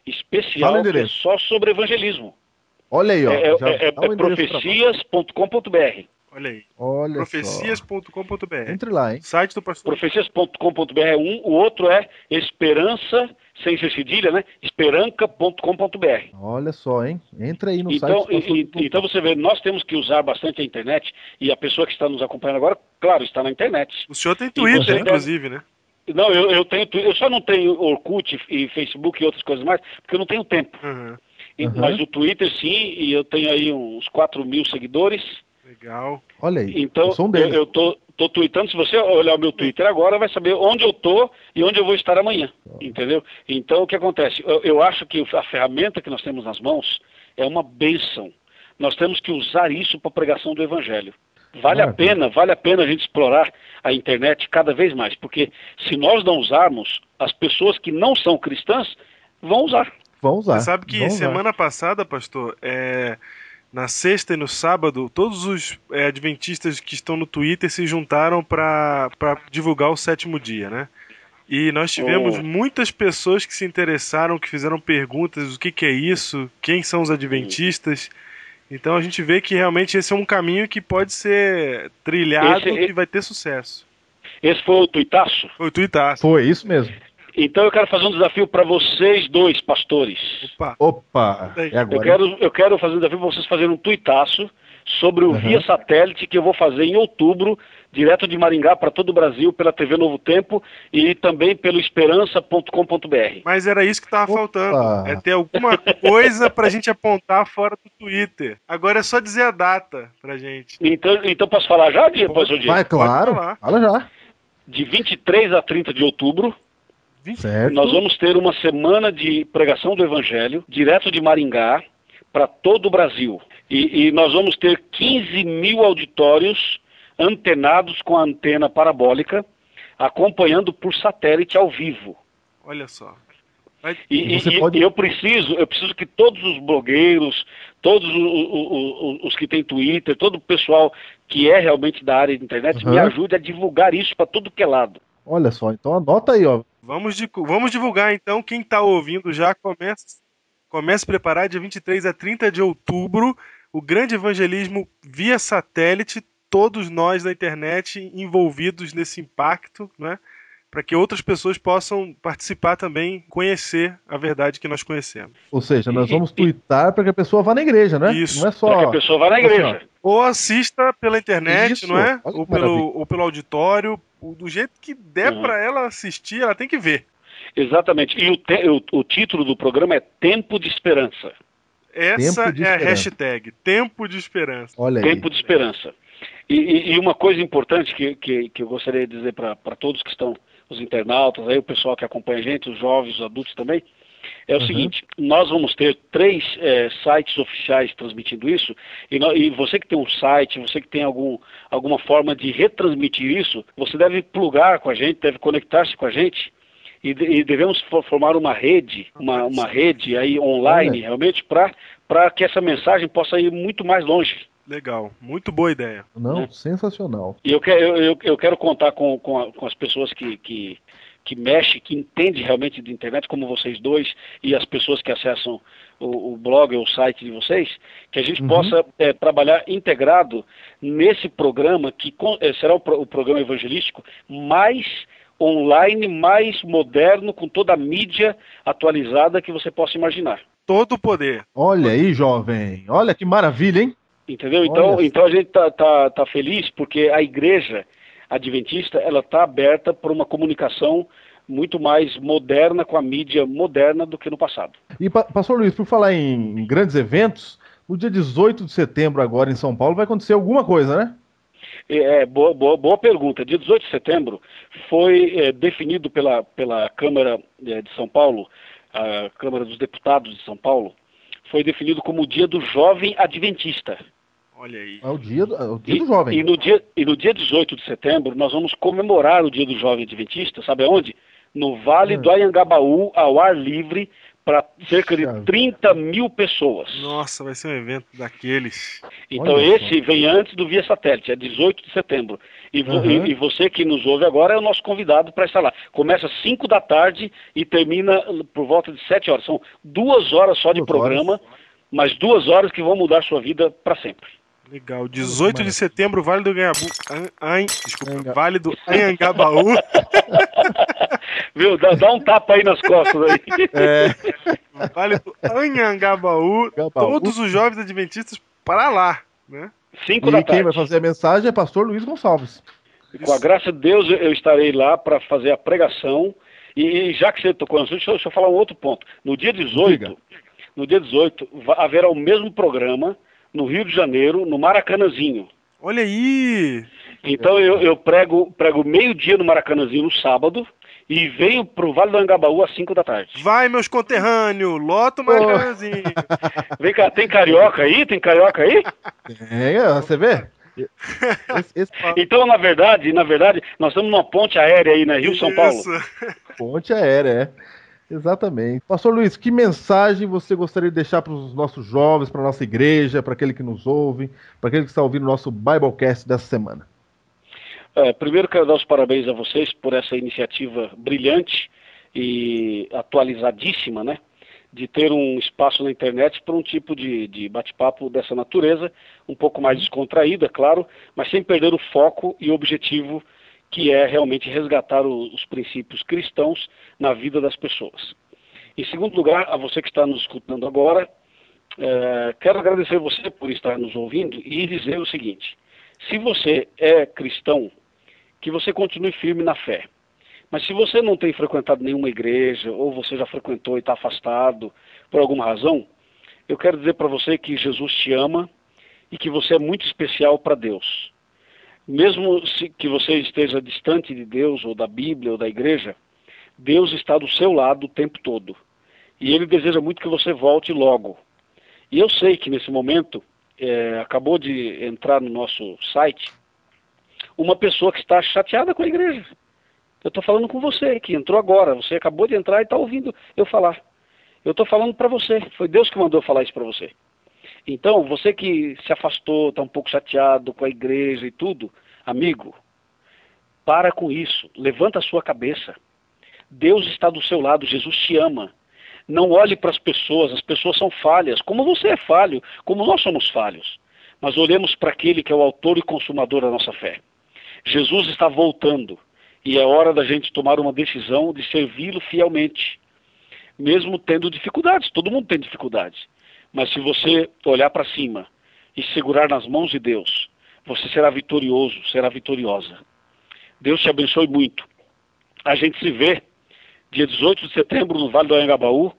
especial que é só sobre evangelismo. Olha aí, ó. É, é, é, é profecias.com.br. Olha aí. Olha Profecias.com.br. Entre lá, hein? Site do pastor. Profecias.com.br é um, o outro é esperança, sem ser cedilha, né? esperanca.com.br. Olha só, hein? Entra aí no Então, site. do pastor e- então você vê, nós temos que usar bastante a internet e a pessoa que está nos acompanhando agora, claro, está na internet. O senhor tem Twitter, deve- inclusive, né? Não, eu, eu tenho, eu só não tenho Orkut e Facebook e outras coisas mais, porque eu não tenho tempo. E- Uhum. Mas o Twitter sim, e eu tenho aí uns 4 mil seguidores. Legal. Olha aí. Então, eu eu, tô, tô tweetando. Se você olhar o meu Twitter agora, vai saber onde eu tô e onde eu vou estar amanhã. Entendeu? Então, o que acontece? Eu, eu acho que a ferramenta que nós temos nas mãos é uma bênção. Nós temos que usar isso para a pregação do Evangelho. Vale a pena, vale a pena a gente explorar a internet cada vez mais, porque se nós não usarmos, as pessoas que não são cristãs vão usar. Vão usar. Você sabe que vão usar. semana passada, pastor, é, na sexta e no sábado, todos os é, adventistas que estão no Twitter se juntaram para divulgar o sétimo dia, né? E nós tivemos Oh. muitas pessoas que se interessaram, que fizeram perguntas: o que, que é isso? Quem são os adventistas? Então a gente vê que realmente esse é um caminho que pode ser trilhado Esse- e vai ter sucesso. Esse foi o tuitaço. Foi o Twitter. Foi isso mesmo. Então eu quero fazer um desafio para vocês dois, pastores. Opa! Opa, é Eu agora. quero, eu quero fazer um desafio para vocês fazerem um tuitaço sobre o Uhum. Via Satélite que eu vou fazer em outubro, direto de Maringá para todo o Brasil, pela TV Novo Tempo e também pelo esperança.com.br. Mas era isso que tava Opa. faltando. É ter alguma coisa pra gente apontar fora do Twitter. Agora é só dizer a data pra gente. Então, então posso falar já, Dia? Vai, claro. Fala já. De 23 a 30 de outubro, Certo. nós vamos ter uma semana de pregação do Evangelho, direto de Maringá, para todo o Brasil. E, e nós vamos ter 15 mil auditórios antenados com a antena parabólica, acompanhando por satélite ao vivo. Olha só. Vai- E, e- Você e- pode- e eu preciso, eu preciso que todos os blogueiros, todos o- o- o- os que têm Twitter, todo o pessoal que é realmente da área de internet, me Uhum. ajude a divulgar isso para tudo que é lado. Olha só, então anota aí, ó. Vamos, vamos divulgar então. Quem tá ouvindo já começa, começa a preparar dia 23 a 30 de outubro o grande evangelismo via satélite. Todos nós da internet envolvidos nesse impacto, né? Para que outras pessoas possam participar também, conhecer a verdade que nós conhecemos. Ou seja, nós vamos twittar para que a pessoa vá na igreja, né? Isso. Não é Para que só. a pessoa vá na assim, igreja. Ou assista pela internet, Isso, não é? Ou pelo, ou pelo auditório. O- Do jeito que der Uhum. pra ela assistir, ela tem que ver. Exatamente. E o, te- o- o título do programa é Tempo de Esperança. Essa Tempo de é a esperança. hashtag, tempo de esperança. Olha aí. Tempo de esperança. E, e- e uma coisa importante que, que, que eu gostaria de dizer para todos que estão, os internautas, aí o pessoal que acompanha a gente, os jovens, os adultos também, é o Uhum. seguinte, nós vamos ter três eh, sites oficiais transmitindo isso, e, nó- e você que tem um site, você que tem algum, alguma forma de retransmitir isso, você deve plugar com a gente, deve conectar-se com a gente, e, de- e devemos fo- formar uma rede, uma, uma rede aí online, realmente, para que essa mensagem possa ir muito mais longe. Legal, muito boa ideia. Não, né? sensacional. E eu, que- eu, eu, eu quero contar com, com, a- com as pessoas que, que, que mexem, que entendem realmente de internet, como vocês dois, e as pessoas que acessam o, o blog ou o site de vocês, que a gente Uhum. possa eh, trabalhar integrado nesse programa, que com- eh, será o, pro- o programa evangelístico mais online, mais moderno, com toda a mídia atualizada que você possa imaginar. Todo o poder. Olha aí, jovem. Olha que maravilha, hein? Entendeu? Então, Olha. então a gente tá, tá, tá feliz porque a igreja adventista ela está aberta para uma comunicação muito mais moderna com a mídia moderna do que no passado. E, pa- pastor Luiz, por falar em, em grandes eventos, no dia 18 de setembro, agora em São Paulo, vai acontecer alguma coisa, né? É, boa, boa, boa pergunta. Dia 18 de setembro foi é, definido pela, pela Câmara é, de São Paulo, a Câmara dos Deputados de São Paulo, foi definido como o Dia do Jovem Adventista. Olha aí. É o dia do, é o dia E, do jovem. e no dia, e no dia 18 de setembro, nós vamos comemorar o Dia do Jovem Adventista, sabe aonde? No Vale Hum. do Anhangabaú, ao ar livre, para cerca de Puxa 30 mil pessoas. Nossa, vai ser um evento daqueles. Então Olha esse vem antes do Via Satélite, é 18 de setembro. E, vo- Uhum. e- você que nos ouve agora é o nosso convidado para estar lá. Começa às 5 da tarde e termina por volta de 7 horas. São duas horas só de Duas programa, mas duas horas que vão mudar sua vida para sempre. Legal. 18 de setembro, Vale do Ganhabu. An, An- desculpa, Anga- Vale do Anhangabaú. Viu? Dá, dá um tapa aí nas costas aí. É, vale do Anhangabaú. Gabaú. Todos os jovens adventistas para lá, né? 5 da e quem tarde. vai fazer a mensagem é pastor Luiz Gonçalves. Com a graça de Deus, eu estarei lá para fazer a pregação. E, já que você tocou no assunto, deixa, eu- deixa eu falar um outro ponto. No dia 18, Diga. no dia 18, va- haverá o mesmo programa no Rio de Janeiro, no Maracanãzinho. Olha aí. Então eu, eu prego, prego meio-dia no Maracanãzinho no sábado e venho pro Vale do Angabaú às 5 da tarde. Vai, meus conterrâneos, lota o Maracanãzinho. Vem cá, tem carioca aí? Tem carioca aí? É, você vê? Então, na verdade, na verdade, nós estamos numa ponte aérea aí na Rio São Paulo. Isso. ponte aérea, é. Exatamente. Pastor Luiz, que mensagem você gostaria de deixar para os nossos jovens, para a nossa igreja, para aquele que nos ouve, para aquele que está ouvindo o nosso Biblecast dessa semana? É, primeiro quero dar os parabéns a vocês por essa iniciativa brilhante e atualizadíssima, né? De ter um espaço na internet para um tipo de, de bate-papo dessa natureza, um pouco mais descontraído, é claro, mas sem perder o foco e o objetivo que é realmente resgatar os princípios cristãos na vida das pessoas. Em segundo lugar, a você que está nos escutando agora, é, quero agradecer você por estar nos ouvindo e dizer o seguinte: se você é cristão, que você continue firme na fé. Mas se você não tem frequentado nenhuma igreja, ou você já frequentou e está afastado por alguma razão, eu quero dizer para você que Jesus te ama e que você é muito especial para Deus. Mesmo que você esteja distante de Deus, ou da Bíblia, ou da igreja, Deus está do seu lado o tempo todo. E Ele deseja muito que você volte logo. E eu sei que nesse momento, é, acabou de entrar no nosso site uma pessoa que está chateada com a igreja. Eu estou falando com você, que entrou agora. Você acabou de entrar e está ouvindo eu falar. Eu estou falando para você. Foi Deus que mandou falar isso para você. Então, você que se afastou, está um pouco chateado com a igreja e tudo, amigo, para com isso. Levanta a sua cabeça. Deus está do seu lado. Jesus te ama. Não olhe para as pessoas. As pessoas são falhas. Como você é falho, como nós somos falhos. Mas olhemos para aquele que é o autor e consumador da nossa fé. Jesus está voltando e é hora da gente tomar uma decisão de servi-lo fielmente, mesmo tendo dificuldades. Todo mundo tem dificuldades, mas se você olhar para cima e segurar nas mãos de Deus, você será vitorioso, será vitoriosa. Deus te abençoe muito. A gente se vê dia 18 de setembro no Vale do Anhangabaú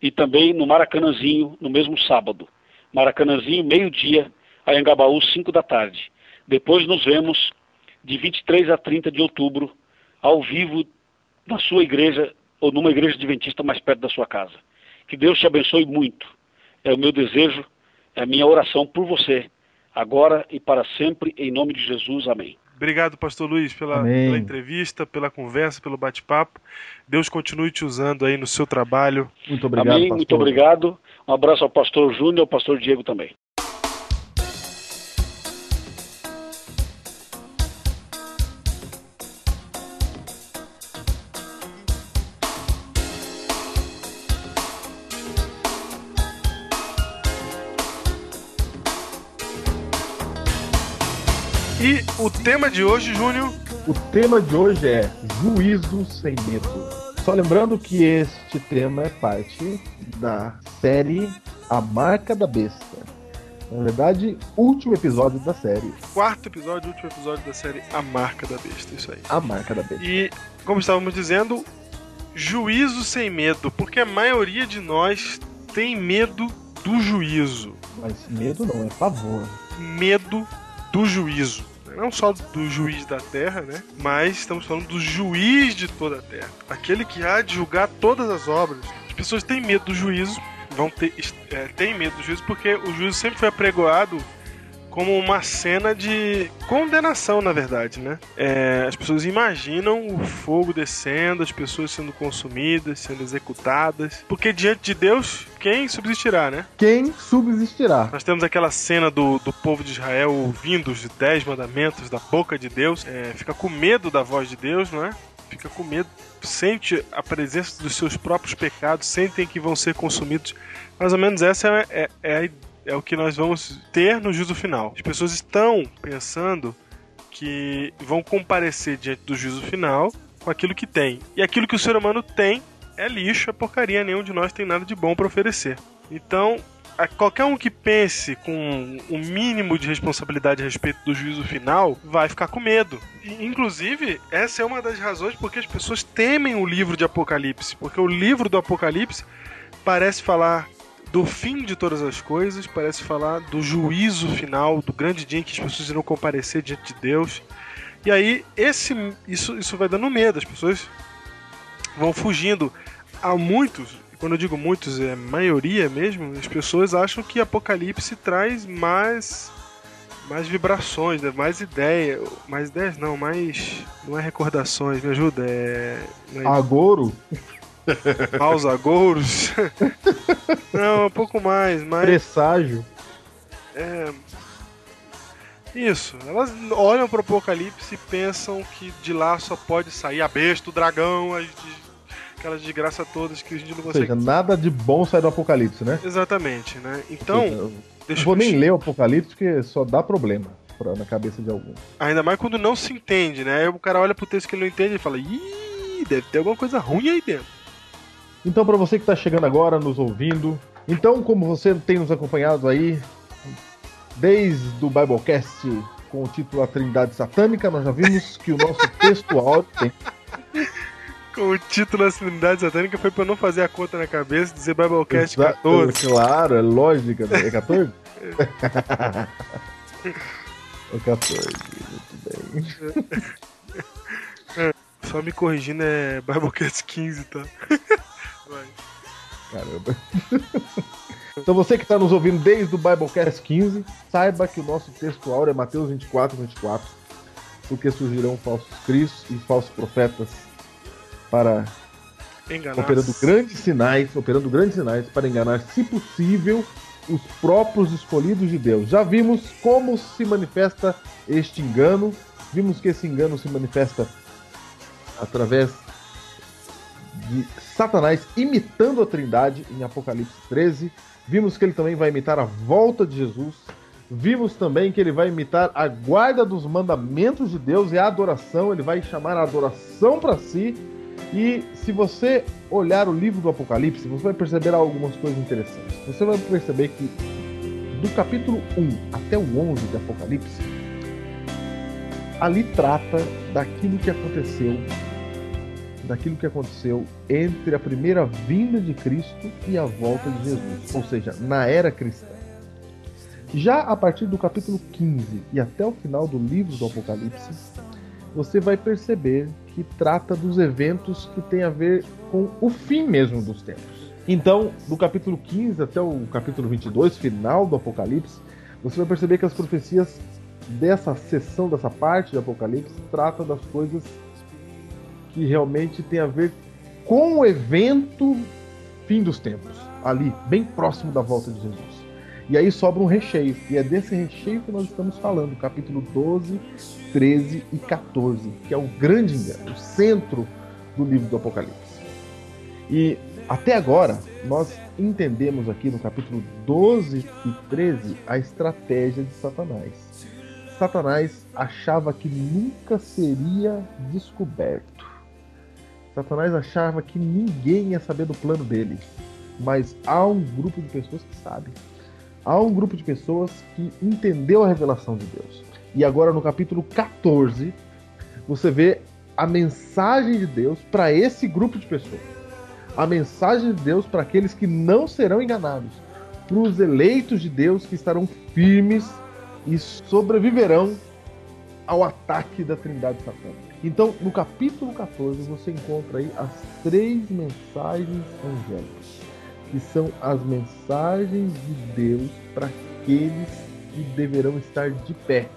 e também no Maracanãzinho no mesmo sábado. Maracanãzinho, meio-dia, Anhangabaú, 5 da tarde. Depois nos vemos de 23 a 30 de outubro, ao vivo, na sua igreja ou numa igreja adventista mais perto da sua casa. Que Deus te abençoe muito. É o meu desejo, é a minha oração por você, agora e para sempre, em nome de Jesus. Amém. Obrigado, Pastor Luiz, pela, pela, entrevista, pela conversa, pelo bate-papo. Deus continue te usando aí no seu trabalho. Muito obrigado. Amém, pastor. muito obrigado. Um abraço ao Pastor Júnior e ao Pastor Diego também. Tema de hoje, Júnior? O tema de hoje é Juízo Sem Medo. Só lembrando que este tema é parte da série A Marca da Besta. Na verdade, último episódio da série. Quarto episódio, último episódio da série A Marca da Besta, isso aí. A Marca da Besta. E, como estávamos dizendo, juízo sem medo, porque a maioria de nós tem medo do juízo. Mas medo não, é pavor. Medo do juízo não só do juiz da terra, né? Mas estamos falando do juiz de toda a terra. Aquele que há de julgar todas as obras. As pessoas têm medo do juízo, vão ter, é, têm medo do juízo porque o juízo sempre foi apregoado como uma cena de condenação, na verdade, né? É, as pessoas imaginam o fogo descendo, as pessoas sendo consumidas, sendo executadas, porque diante de Deus, quem subsistirá, né? Quem subsistirá? Nós temos aquela cena do, do povo de Israel ouvindo os dez mandamentos da boca de Deus, é, fica com medo da voz de Deus, não é? Fica com medo, sente a presença dos seus próprios pecados, sentem que vão ser consumidos. Mais ou menos essa é, é, é a ideia é o que nós vamos ter no juízo final. As pessoas estão pensando que vão comparecer diante do juízo final com aquilo que tem. E aquilo que o ser humano tem é lixo, é porcaria, nenhum de nós tem nada de bom para oferecer. Então, qualquer um que pense com um mínimo de responsabilidade a respeito do juízo final vai ficar com medo. E, inclusive, essa é uma das razões porque as pessoas temem o livro de Apocalipse, porque o livro do Apocalipse parece falar do fim de todas as coisas, parece falar do juízo final, do grande dia em que as pessoas irão comparecer diante de Deus. E aí esse isso, isso vai dando medo, as pessoas vão fugindo. Há muitos, quando eu digo muitos, é maioria mesmo, as pessoas acham que Apocalipse traz mais mais vibrações, né? mais ideia, mais ideias não, mais não é recordações, me ajuda, é, é Agoro? Agouros. Não, um pouco mais, mas. Presságio. É. Isso, elas olham pro Apocalipse e pensam que de lá só pode sair a besta, o dragão, as de... aquelas desgraças todas que a gente não consegue. Ou seja, nada de bom sai do Apocalipse, né? Exatamente, né? Então. Seja, não vou nem ler o Apocalipse porque só dá problema pra, na cabeça de algum. Ainda mais quando não se entende, né? Aí o cara olha pro texto que ele não entende e fala: Ih, deve ter alguma coisa ruim aí dentro. Então, para você que está chegando agora, nos ouvindo, então, como você tem nos acompanhado aí, desde o Biblecast com o título A Trindade Satânica, nós já vimos que o nosso texto áudio tem. Com o título A Trindade Satânica foi para não fazer a conta na cabeça e dizer Biblecast Exa 14. Claro, é lógica. Né? É 14? é 14, muito bem. Só me corrigindo, é Biblecast 15, tá? Vai. Caramba. então você que está nos ouvindo desde o Biblecast 15, saiba que o nosso textual é Mateus 24, 24, porque surgirão falsos cristos e falsos profetas para enganar. operando grandes sinais, operando grandes sinais para enganar, se possível, os próprios escolhidos de Deus. Já vimos como se manifesta este engano, vimos que esse engano se manifesta através de Satanás imitando a Trindade em Apocalipse 13. Vimos que ele também vai imitar a volta de Jesus. Vimos também que ele vai imitar a guarda dos mandamentos de Deus e a adoração. Ele vai chamar a adoração para si. E se você olhar o livro do Apocalipse, você vai perceber algumas coisas interessantes. Você vai perceber que do capítulo 1 até o 11 de daquilo que aconteceu entre a primeira vinda de Cristo e a volta de Jesus, ou seja, na era cristã. Já a partir do capítulo 15 e até o final do livro do Apocalipse, você vai perceber que trata dos eventos que tem a ver com o fim mesmo dos tempos. Então, do capítulo 15 até o capítulo 22, final do Apocalipse, você vai perceber que as profecias dessa sessão, dessa parte do Apocalipse, tratam das coisas que realmente tem a ver com o evento fim dos tempos, ali, bem próximo da volta de Jesus. E aí sobra um recheio, e é desse recheio que nós estamos falando, capítulo 12, 13 e 14, que é o grande engano, o centro do livro do Apocalipse. E até agora, nós entendemos aqui no capítulo 12 e 13 a estratégia de Satanás. Satanás achava que nunca seria descoberto. Satanás achava que ninguém ia saber do plano dele. Mas há um grupo de pessoas que sabe. Há um grupo de pessoas que entendeu a revelação de Deus. E agora no capítulo 14, você vê a mensagem de Deus para esse grupo de pessoas a mensagem de Deus para aqueles que não serão enganados, para os eleitos de Deus que estarão firmes e sobreviverão ao ataque da Trindade Satânica. Então, no capítulo 14, você encontra aí as três mensagens angélicas, que são as mensagens de Deus para aqueles que deverão estar de pé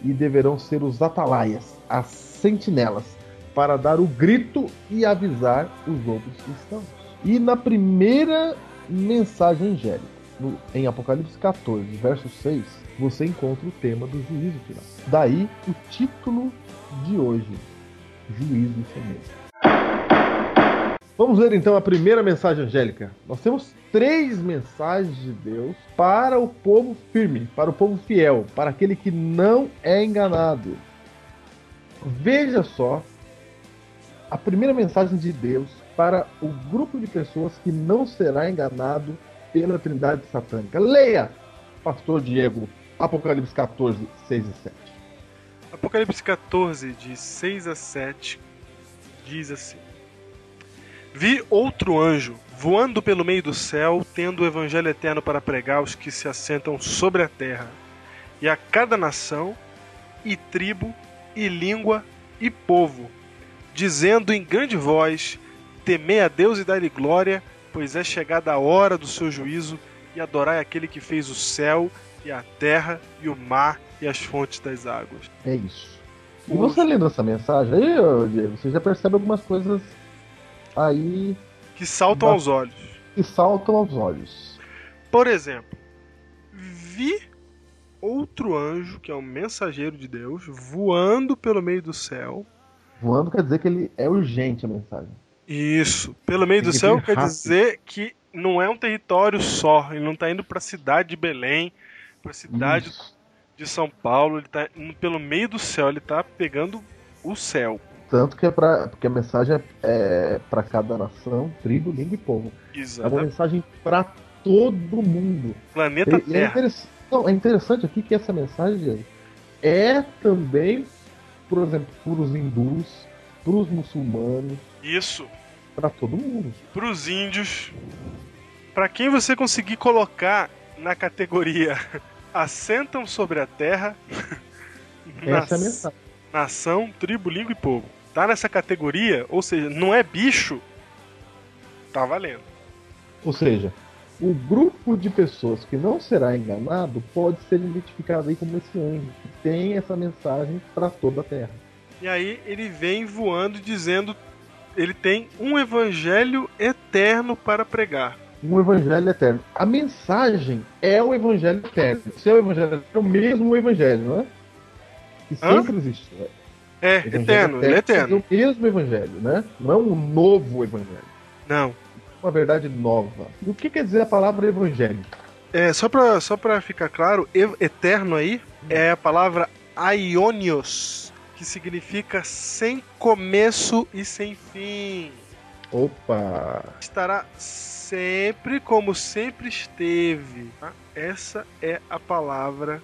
e deverão ser os atalaias, as sentinelas, para dar o grito e avisar os outros cristãos. E na primeira mensagem angélica, no, em Apocalipse 14, verso 6, você encontra o tema do juízo final. Daí o título de hoje: Juízo mesmo. Vamos ver então a primeira mensagem angélica. Nós temos três mensagens de Deus para o povo firme, para o povo fiel, para aquele que não é enganado. Veja só a primeira mensagem de Deus para o grupo de pessoas que não será enganado pela trindade satânica. Leia, pastor Diego, Apocalipse 14, 6 e 7. Apocalipse 14, de 6 a 7, diz assim: Vi outro anjo voando pelo meio do céu, tendo o evangelho eterno para pregar aos que se assentam sobre a terra, e a cada nação, e tribo, e língua, e povo dizendo em grande voz: Temei a Deus e dai-lhe glória, pois é chegada a hora do seu juízo, e adorai aquele que fez o céu e a terra e o mar e as fontes das águas. É isso. E você lendo essa mensagem aí, você já percebe algumas coisas aí. Que saltam aos olhos. Que saltam aos olhos. Por exemplo, vi outro anjo, que é um mensageiro de Deus, voando pelo meio do céu, Voando quer dizer que ele é urgente a mensagem. Isso. Pelo meio do céu quer dizer que não é um território só. Ele não está indo para a cidade de Belém, para a cidade Isso. De São Paulo. Ele está indo pelo meio do céu. Ele está pegando o céu. Tanto que é para porque a mensagem é, é para cada nação, tribo, língua e povo. Exato. É uma mensagem para todo mundo. Planeta e, Terra. É, interessante, não, é interessante aqui que essa mensagem é também por exemplo, para os hindus, para os muçulmanos. Isso. Para todo mundo. Para os índios. Para quem você conseguir colocar na categoria assentam sobre a terra. Essa é a mensagem. Nação, tribo, língua e povo. Tá nessa categoria, ou seja, não é bicho, tá valendo. Ou seja, o grupo de pessoas que não será enganado pode ser identificado aí como esse anjo, que tem essa mensagem para toda a Terra. E aí ele vem voando dizendo ele tem um evangelho eterno para pregar. Um evangelho eterno. A mensagem é o evangelho eterno. Se é o evangelho é o mesmo evangelho, não é? Que sempre existe. Né? É, eterno, eterno, ele é eterno. É o mesmo evangelho, né? Não é um novo evangelho. Não uma verdade nova. E o que quer dizer a palavra evangelho? É, só para só pra ficar claro, eterno aí é a palavra aionios, que significa sem começo e sem fim. Opa! Estará sempre como sempre esteve. Tá? Essa é a palavra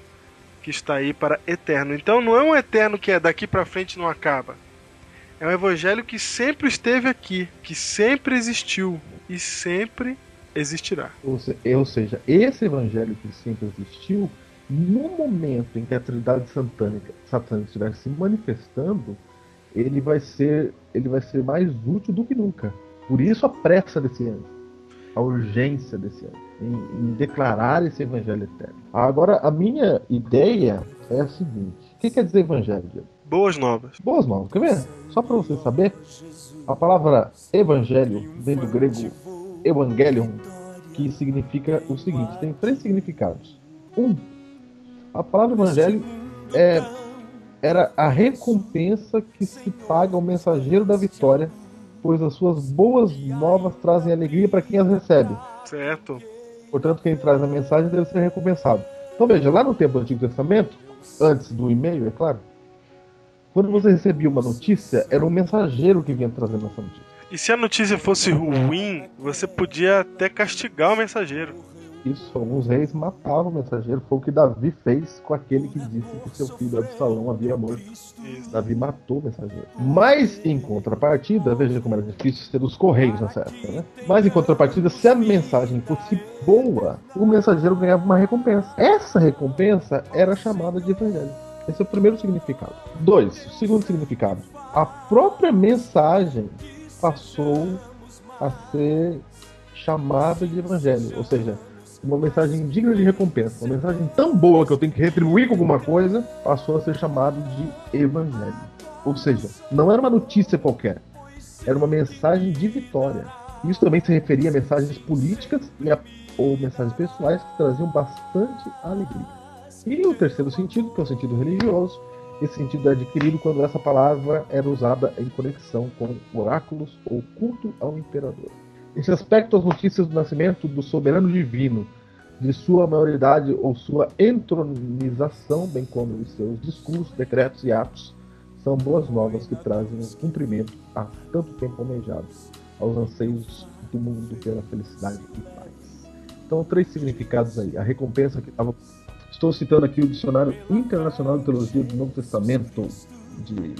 que está aí para eterno. Então não é um eterno que é daqui para frente não acaba. É um evangelho que sempre esteve aqui, que sempre existiu e sempre existirá. Ou, se- ou seja, esse evangelho que sempre existiu, no momento em que a Trindade Satânica, satânica estiver se manifestando, ele vai ser ele vai ser mais útil do que nunca. Por isso a pressa desse ano, a urgência desse ano, em, em declarar esse evangelho eterno. Agora, a minha ideia é a seguinte: o que quer dizer evangelho? Diego? Boas novas. Boas novas, quer ver? Só para você saber, a palavra evangelho vem do grego evangelion, que significa o seguinte: tem três significados. Um, a palavra evangelho é, era a recompensa que se paga ao mensageiro da vitória, pois as suas boas novas trazem alegria para quem as recebe. Certo? Portanto, quem traz a mensagem deve ser recompensado. Então veja, lá no tempo do Antigo Testamento, antes do e-mail, é claro, quando você recebia uma notícia, era um mensageiro que vinha trazendo essa notícia. E se a notícia fosse ruim, você podia até castigar o mensageiro. Isso, alguns reis matavam o mensageiro. Foi o que Davi fez com aquele que disse que seu filho Absalão havia morto. Davi matou o mensageiro. Mas, em contrapartida, veja como era difícil ser os correios nessa época, né? Mas, em contrapartida, se a mensagem fosse boa, o mensageiro ganhava uma recompensa. Essa recompensa era chamada de evangelho. Esse é o primeiro significado. Dois, o segundo significado. A própria mensagem passou a ser chamada de evangelho. Ou seja, uma mensagem digna de recompensa, uma mensagem tão boa que eu tenho que retribuir com alguma coisa, passou a ser chamado de evangelho. Ou seja, não era uma notícia qualquer, era uma mensagem de vitória. Isso também se referia a mensagens políticas e a, ou mensagens pessoais que traziam bastante alegria. E o terceiro sentido, que é o sentido religioso, esse sentido é adquirido quando essa palavra era usada em conexão com oráculos ou culto ao imperador. Esse aspecto, as notícias do nascimento do soberano divino, de sua maioridade ou sua entronização, bem como os seus discursos, decretos e atos, são boas novas que trazem o cumprimento há tanto tempo almejado aos anseios do mundo pela felicidade e paz. Então, três significados aí. A recompensa que estava. Estou citando aqui o Dicionário Internacional de Teologia do Novo Testamento de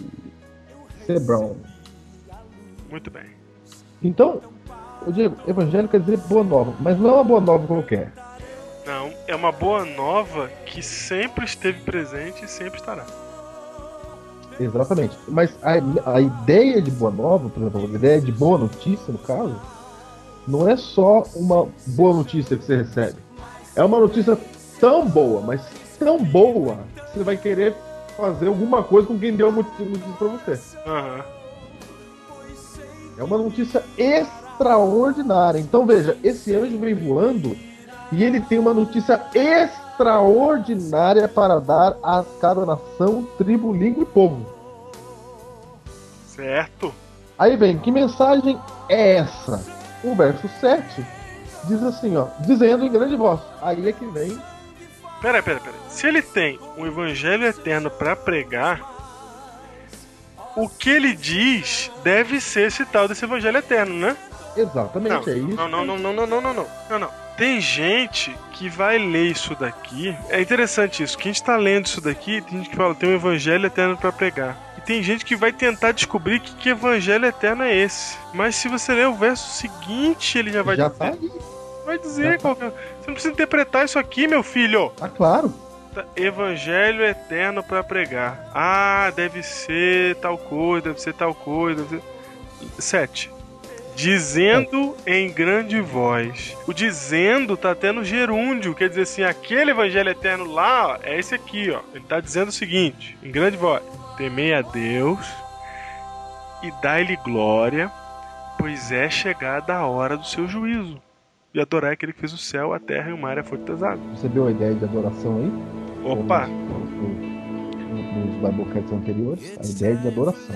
C. Brown. Muito bem. Então, eu digo, evangelho quer dizer boa nova, mas não é uma boa nova qualquer. Não, é uma boa nova que sempre esteve presente e sempre estará. Exatamente. Mas a, a ideia de boa nova, por exemplo, a ideia de boa notícia, no caso, não é só uma boa notícia que você recebe. É uma notícia tão boa, mas tão boa, que você vai querer fazer alguma coisa com quem deu a notícia pra você. Aham. É uma notícia extraordinária. Então veja, esse anjo vem voando e ele tem uma notícia extraordinária para dar a cada nação, tribo, língua e povo. Certo? Aí vem, que mensagem é essa? O verso 7 diz assim, ó, dizendo em grande voz. Aí é que vem. Pera, pera, pera. Se ele tem um evangelho eterno pra pregar, o que ele diz deve ser esse tal desse evangelho eterno, né? Exatamente, Não, é isso. não, não, não, não, não, não, não, não, não. Tem gente que vai ler isso daqui. É interessante isso. Quem está lendo isso daqui, tem gente que fala, tem um evangelho eterno pra pregar. E tem gente que vai tentar descobrir que, que evangelho eterno é esse. Mas se você ler o verso seguinte, ele já vai Já dizer. tá aí, Vai dizer qual que é. Você não precisa interpretar isso aqui, meu filho. tá claro. Tá, Evangelho eterno pra pregar. Ah, deve ser tal coisa, deve ser tal coisa. Deve ser... Sete. Dizendo em grande voz. O dizendo tá até no gerúndio, quer dizer assim, aquele evangelho eterno lá, ó, é esse aqui, ó. Ele tá dizendo o seguinte, em grande voz: Temei a Deus e dai-lhe glória, pois é chegada a hora do seu juízo. E adorar aquele que fez o céu, a terra e o mar e a fonte das águas. Você viu a ideia de adoração aí? Opa! No- Nos Biblecasts anteriores, a ideia de adoração.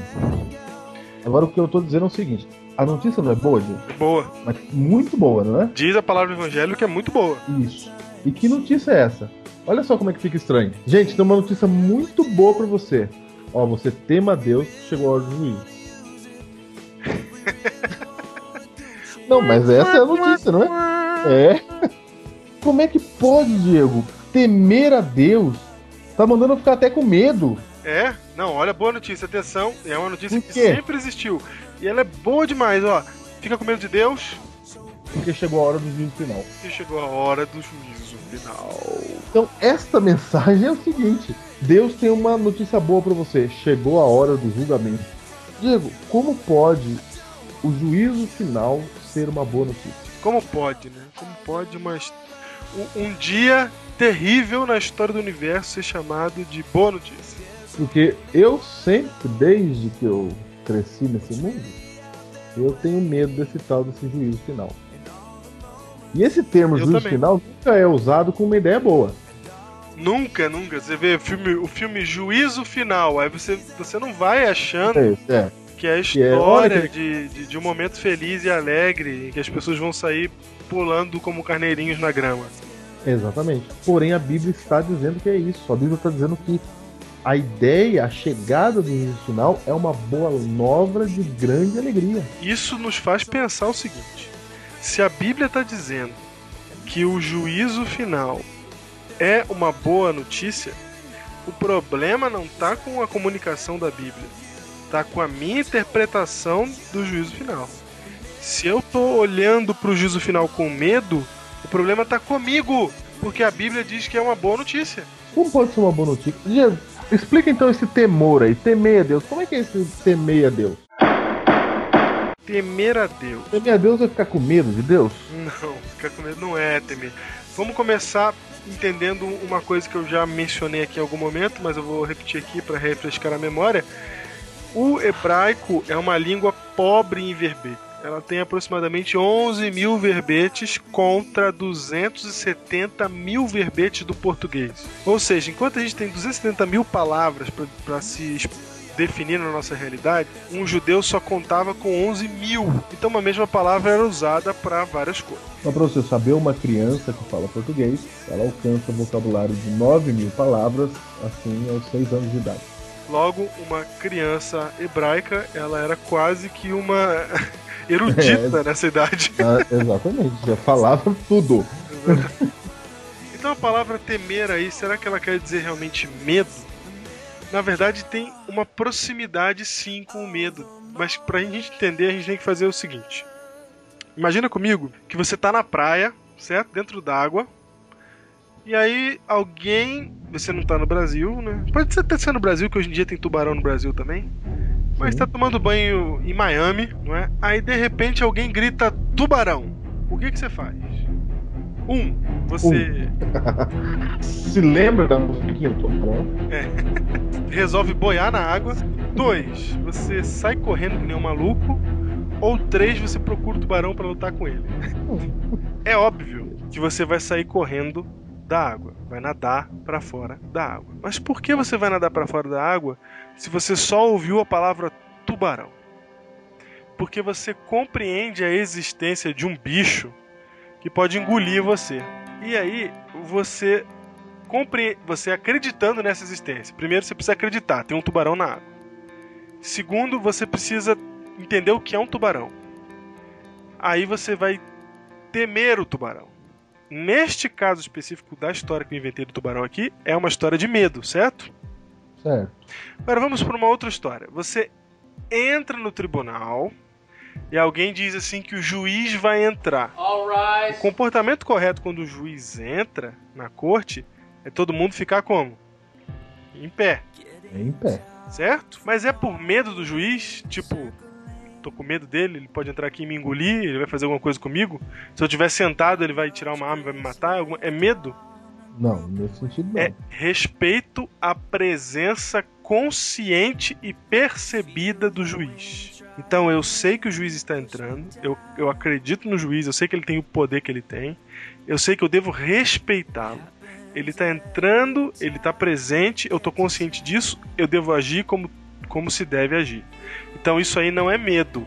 Agora o que eu tô dizendo é o seguinte: a notícia não é boa, gente, Boa. mas muito boa, não é? Diz a palavra do evangelho que é muito boa. Isso. E que notícia é essa? Olha só como é que fica estranho. Gente, tem uma notícia muito boa pra você. Ó, você tema a Deus, chegou a hora do juízo. Não, mas essa é a notícia, não é? É. Como é que pode, Diego, temer a Deus Tá mandando eu ficar até com medo. É? Não, olha, boa notícia, atenção. É uma notícia que sempre existiu. E ela é boa demais, ó. Fica com medo de Deus Porque chegou a hora do juízo final. e chegou a hora do juízo final. Então, esta mensagem é o seguinte: Deus tem uma notícia boa pra você. Chegou a hora do julgamento. Diego, como pode o juízo final ser uma boa notícia? Como pode, né? Como pode uma, um, um dia terrível na história do universo ser chamado de boa notícia? Porque eu sempre, desde que eu cresci nesse mundo, eu tenho medo desse tal desse juízo final. E esse termo Eu juízo também. final nunca é usado com uma ideia boa. Nunca, nunca. Você vê o filme, o filme Juízo Final, aí você, você não vai achando É, é. que é a é, história olha de, de, de um momento feliz e alegre, em que as pessoas vão sair pulando como carneirinhos na grama. Exatamente. Porém, a Bíblia está dizendo que é isso. A Bíblia está dizendo que a ideia, a chegada do juízo final é uma boa nova de grande alegria. Isso nos faz pensar o seguinte: se a Bíblia está dizendo que o juízo final é uma boa notícia, o problema não está com a comunicação da Bíblia, está com a minha interpretação do juízo final. Se eu estou olhando para o juízo final com medo, o problema está comigo, porque a Bíblia diz que é uma boa notícia. Como pode ser uma boa notícia? Explica então esse temor aí, temer a Deus. Como é que é esse temer a Deus? Temer a Deus. Temer a Deus é ficar com medo de Deus? Não, ficar com medo não é temer. Vamos começar entendendo uma coisa que eu já mencionei aqui em algum momento, mas eu vou repetir aqui para refrescar a memória. O hebraico é uma língua pobre em verbete. Ela tem aproximadamente 11 mil verbetes contra 270 mil verbetes do português. Ou seja, enquanto a gente tem 270 mil palavras para se definir na nossa realidade, um judeu só contava com 11 mil. Então, uma mesma palavra era usada para várias coisas. Só para você saber, uma criança que fala português, ela alcança um vocabulário de 9 mil palavras, assim, aos 6 anos de idade. Logo, uma criança hebraica, ela era quase que uma erudita nessa idade. Ah, exatamente, já falava tudo. Então a palavra temer aí, será que ela quer dizer realmente medo? Na verdade, tem uma proximidade sim com o medo. Mas pra gente entender, a gente tem que fazer o seguinte. Imagina comigo que você tá na praia, certo? Dentro d'água. E aí alguém. Você não tá no Brasil, né? Pode ser até ser no Brasil, que hoje em dia tem tubarão no Brasil também. Mas tá tomando banho em Miami, não é? Aí de repente alguém grita tubarão. O que, que você faz? Um, você Se lembra da musiquinha Tubarão? resolve boiar na água. Dois, você sai correndo que nem um maluco. Ou três, você procura o tubarão pra lutar com ele. É óbvio que você vai sair correndo da água, vai nadar pra fora da água. Mas por que você vai nadar pra fora da água se você só ouviu a palavra tubarão? Porque você compreende a existência de um bicho que pode engolir você. E aí você compre... você acreditando nessa existência. Primeiro você precisa acreditar, tem um tubarão na água. Segundo, você precisa entender o que é um tubarão. Aí você vai temer o tubarão. Neste caso específico da história que eu inventei do tubarão aqui, é uma história de medo, certo? Certo. Agora vamos para uma outra história. Você entra no tribunal e alguém diz assim que o juiz vai entrar. O comportamento correto quando o juiz entra na corte é todo mundo ficar como? Em pé, É em pé. certo? Mas é por medo do juiz, tipo, tô com medo dele, ele pode entrar aqui e me engolir, ele vai fazer alguma coisa comigo. Se eu estiver sentado, ele vai tirar uma arma e vai me matar. É medo? Não, nesse sentido não. É respeito à presença consciente e percebida do juiz. Então eu sei que o juiz está entrando, eu, eu acredito no juiz, eu sei que ele tem o poder que ele tem, eu sei que eu devo respeitá-lo. Ele está entrando, ele está presente, eu estou consciente disso, eu devo agir como, como se deve agir. Então isso aí não é medo,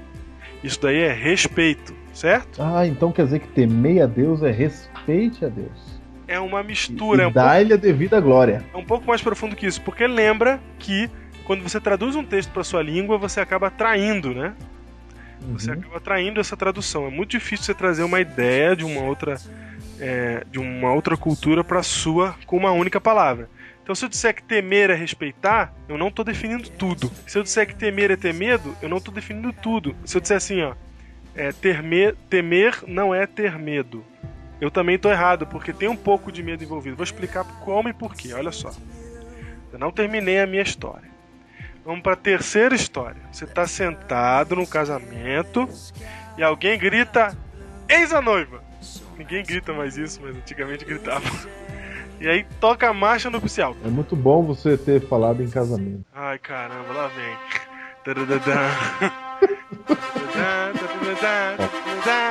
isso daí é respeito, certo? Ah, então quer dizer que temer a Deus é respeite a Deus. É uma E, mistura, é e um pouco dá-lhe a devida glória. é um pouco mais profundo que isso, porque lembra que quando você traduz um texto para sua língua, você acaba traindo, né? Você Uhum. acaba traindo essa tradução. É muito difícil você trazer uma ideia de uma outra é, de uma outra cultura para sua com uma única palavra. Então, se eu disser que temer é respeitar, eu não estou definindo tudo. Se eu disser que temer é ter medo, eu não estou definindo tudo. Se eu disser assim, ó, é, ter me temer não é ter medo. Eu também estou errado, porque tem um pouco de medo envolvido. Vou explicar como e por quê. Olha só. Eu não terminei a minha história. Vamos para a terceira história. Você está sentado no casamento e alguém grita: Eis a noiva! Ninguém grita mais isso, mas antigamente gritava. E aí toca a marcha no oficial. É muito bom você ter falado em casamento. Ai caramba, lá vem.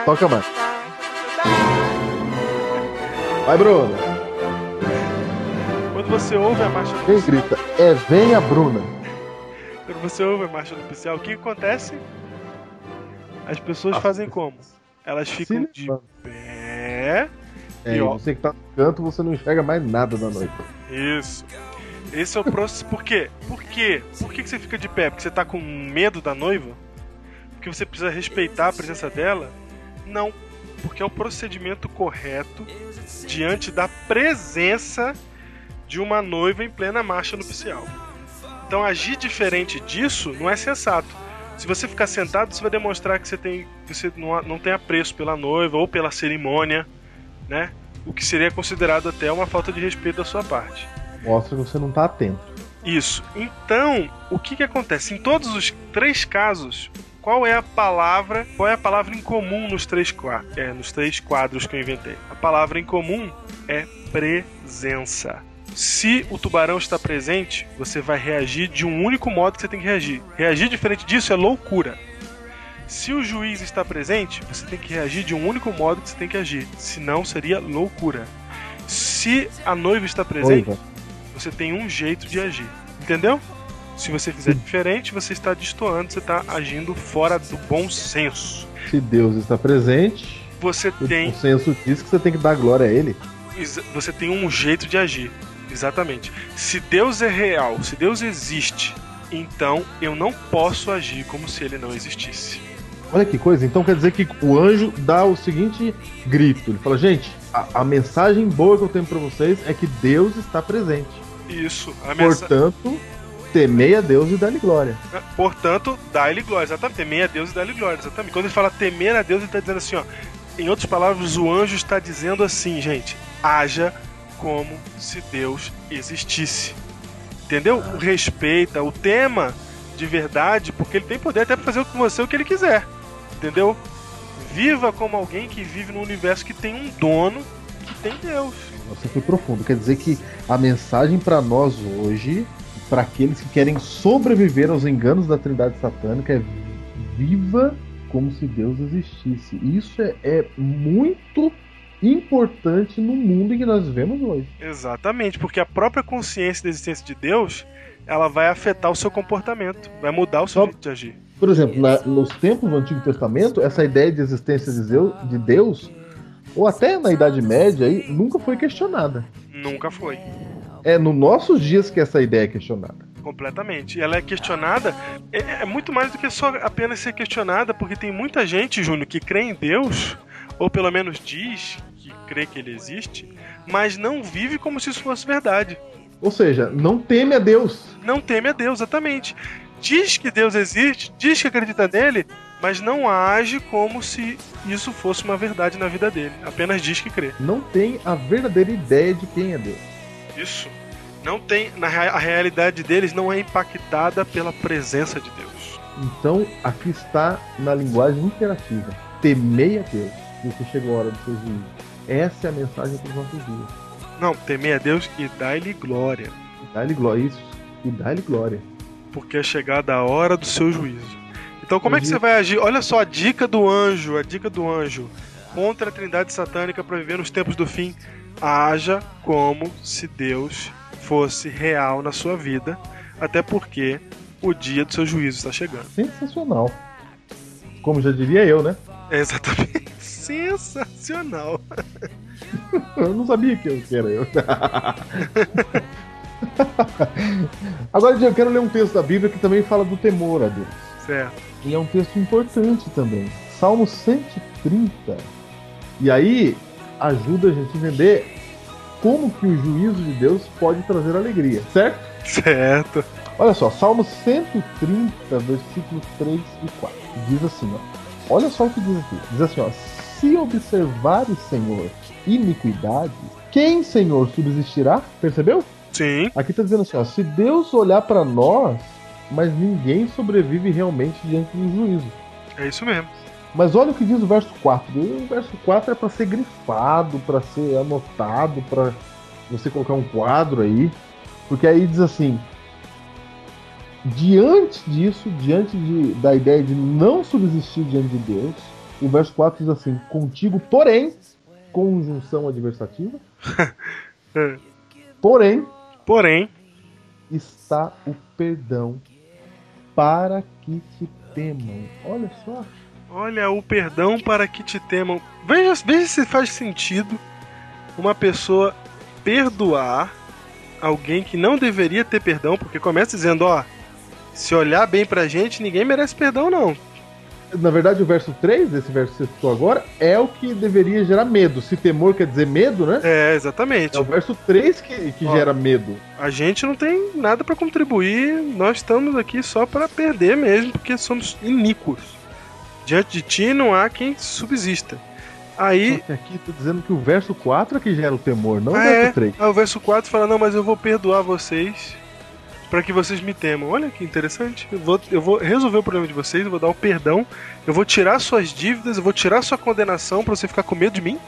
Toca mais. Vai, Bruno. Quando você ouve a marcha do Quem grita? É venha, Bruna. quando você ouve a marcha do oficial, o que acontece? As pessoas Ah, fazem como? Elas ficam de pé. É, E ó. você que tá no canto, você não enxerga mais nada da noite. Isso. Esse é o processo. Por quê? Por quê? Por que que você fica de pé? Porque você tá com medo da noiva? Porque você precisa respeitar a presença dela? Não. Porque é o procedimento correto diante da presença de uma noiva em plena marcha nupcial. Então agir diferente disso não é sensato. Se você ficar sentado, você vai demonstrar que você tem, que você não, não tem apreço pela noiva ou pela cerimônia, né? O que seria considerado até uma falta de respeito da sua parte. Mostra que você não tá atento. Isso. Então, o que que acontece? Em todos os três casos, qual é a palavra, qual é a palavra em comum nos três, é, nos três quadros que eu inventei? A palavra em comum é presença. Se o tubarão está presente, você vai reagir de um único modo que você tem que reagir. Reagir diferente disso é loucura. Se o juiz está presente, você tem que reagir de um único modo que você tem que agir. Senão seria loucura. Se a noiva está presente, você tem um jeito de agir. Entendeu? Se você fizer diferente, você está destoando, você está agindo fora do bom senso. Se Deus está presente, Você tem, o senso diz que você tem que dar glória a Ele. você tem um jeito de agir. Exatamente. Se Deus é real, se Deus existe, então eu não posso agir como se ele não existisse. Olha que coisa, então quer dizer que o anjo dá o seguinte grito: ele fala, gente, a, a mensagem boa que eu tenho pra vocês é que Deus está presente. Isso. A mensa... Portanto, temei a Deus e dá-lhe glória. Portanto, dá-lhe glória. Exatamente. Temer a Deus e dá-lhe glória. Exatamente. Quando ele fala temer a Deus, ele está dizendo assim, ó. Em outras palavras, o anjo está dizendo assim, gente: haja como se Deus existisse. Entendeu? Respeita, o tema de verdade, porque ele tem poder até para fazer com você o que ele quiser. Entendeu? Viva como alguém que vive num universo que tem um dono, que tem Deus. Você foi profundo. Quer dizer que a mensagem pra nós hoje, pra aqueles que querem sobreviver aos enganos da Trindade Satânica, é viva como se Deus existisse. Isso é, é muito importante no mundo em que nós vivemos hoje. Exatamente, porque a própria consciência da existência de Deus, ela vai afetar o seu comportamento, vai mudar o seu Só- jeito de agir. Por exemplo, na- nos tempos do Antigo Testamento, essa ideia de existência de Deus, de Deus, ou até na Idade Média, aí, nunca foi questionada. Nunca foi. É nos nossos dias que essa ideia é questionada. Completamente. E ela é questionada, é, é muito mais do que só apenas ser questionada, porque tem muita gente, Júnior, que crê em Deus, ou pelo menos diz que crê que ele existe, mas não vive como se isso fosse verdade. Ou seja, não teme a Deus. Não teme a Deus, exatamente. Diz que Deus existe, diz que acredita nele, mas não age como se isso fosse uma verdade na vida dele. Apenas diz que crê. Não tem a verdadeira ideia de quem é Deus. Isso. Não tem. Na, a realidade deles não é impactada pela presença de Deus. Então, aqui está na linguagem imperativa. Temei a Deus, porque chegou a hora do seu juízo. Essa é a mensagem para os nossos dias. Não, temer a Deus e dá-lhe glória. Dá-lhe glória. Isso. E dá-lhe glória. Porque é chegada a hora do seu juízo. Então, como é que Juízo. você vai agir? Olha só a dica do anjo, a dica do anjo contra a trindade satânica para viver nos tempos do fim. Haja como se Deus fosse real na sua vida, até porque o dia do seu juízo está chegando. Sensacional. Como já diria eu, né? É exatamente sensacional. Eu não sabia que eu que era eu. Agora, eu quero ler um texto da Bíblia que também fala do temor a Deus. Certo. E é um texto importante também. Salmo 130. E aí ajuda a gente a entender como que o juízo de Deus pode trazer alegria, certo? Certo. Olha só, Salmo 130, versículos 3 e 4. Diz assim, ó. Olha só o que diz aqui. Diz assim, ó. Se observares, Senhor, iniquidade, quem, Senhor, subsistirá? Percebeu? Sim. Aqui tá dizendo assim, ó. Se Deus olhar para nós, mas ninguém sobrevive realmente diante do juízo. É isso mesmo. Mas olha o que diz o verso 4. O verso 4 é para ser grifado, para ser anotado, para você colocar um quadro aí. Porque aí diz assim: diante disso, diante de, da ideia de não subsistir diante de Deus, o verso 4 diz assim: contigo, porém, conjunção adversativa, porém, Porém, está o perdão para que te temam. Olha só. olha o perdão para que te temam. Veja, veja se faz sentido uma pessoa perdoar alguém que não deveria ter perdão, porque começa dizendo, ó, se olhar bem pra gente, ninguém merece perdão, não. Na verdade, o verso 3, esse verso que você citou agora, é o que deveria gerar medo. Se temor quer dizer medo, né? É, exatamente. É o verso 3 que, que Ó. gera medo. A gente não tem nada pra contribuir, nós estamos aqui só pra perder mesmo, porque somos iníquos. Diante de ti não há quem subsista. Aí, aqui tô dizendo que o verso 4 é que gera o temor, não o Ah, verso é? 3. Aí o verso 4 fala: Não, mas eu vou perdoar vocês para que vocês me temam. Olha que interessante. Eu vou, eu vou resolver o problema de vocês, eu vou dar o perdão, eu vou tirar suas dívidas, eu vou tirar sua condenação para você ficar com medo de mim.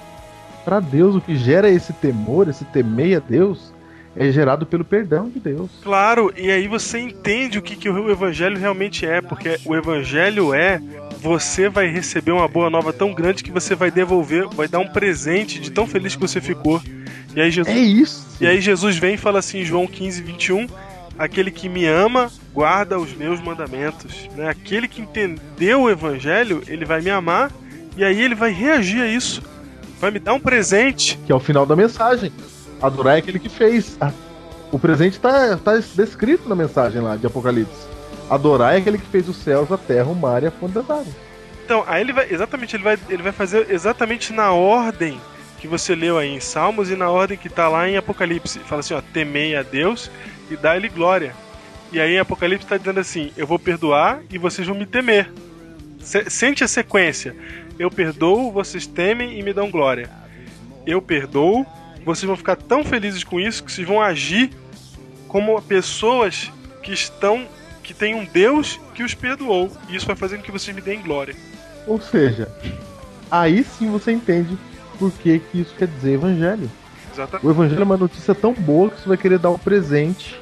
Para Deus, o que gera esse temor, esse temer a Deus, é gerado pelo perdão de Deus. Claro, e aí você entende o que, que o evangelho realmente é, porque o evangelho é você vai receber uma boa nova tão grande que você vai devolver, vai dar um presente de tão feliz que você ficou. E aí Jesus É isso. E aí Jesus vem e fala assim, João 15, 21, aquele que me ama, guarda os meus mandamentos. Né? Aquele que entendeu o evangelho, ele vai me amar e aí ele vai reagir a isso. Vai me dar um presente. Que é o final da mensagem. Adorar é aquele que fez. Ah, O presente está tá descrito na mensagem lá de Apocalipse. Adorar é aquele que fez os céus, a terra, o mar e a fonte das águas. Então, aí ele vai, exatamente, ele vai, ele vai fazer exatamente na ordem que você leu aí em Salmos e na ordem que tá lá em Apocalipse. Fala assim, ó, temei a Deus e dá-lhe glória. E aí Apocalipse tá dizendo assim, eu vou perdoar e vocês vão me temer. Se- sente a sequência. Eu perdoo, vocês temem e me dão glória. Eu perdoo, vocês vão ficar tão felizes com isso que vocês vão agir como pessoas que estão que têm um Deus que os perdoou. E isso vai fazer com que vocês me deem glória. Ou seja, aí sim você entende por que, que isso quer dizer evangelho. Exatamente. O evangelho é uma notícia tão boa que você vai querer dar um presente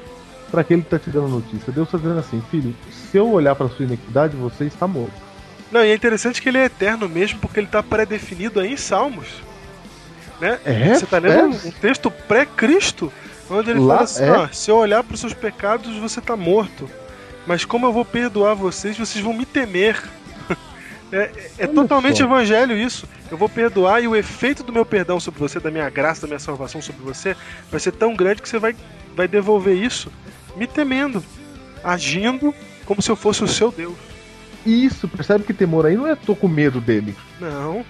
para aquele que está te dando a notícia. Deus está dizendo assim, filho, se eu olhar para sua iniquidade, você está morto. Não, e é interessante que ele é eterno mesmo, porque ele está pré-definido aí em Salmos. Né? É, Você está lendo é. um texto pré-Cristo, onde ele Lá fala assim: é. "Ah, se eu olhar para os seus pecados, você está morto. Mas como eu vou perdoar vocês, vocês vão me temer. É, é- totalmente evangelho isso. Eu vou perdoar e o efeito do meu perdão sobre você, da minha graça, da minha salvação sobre você, vai ser tão grande que você vai, vai devolver isso me temendo, agindo como se eu fosse o seu Deus. Isso, percebe que temor aí não é tô com medo dele. Não,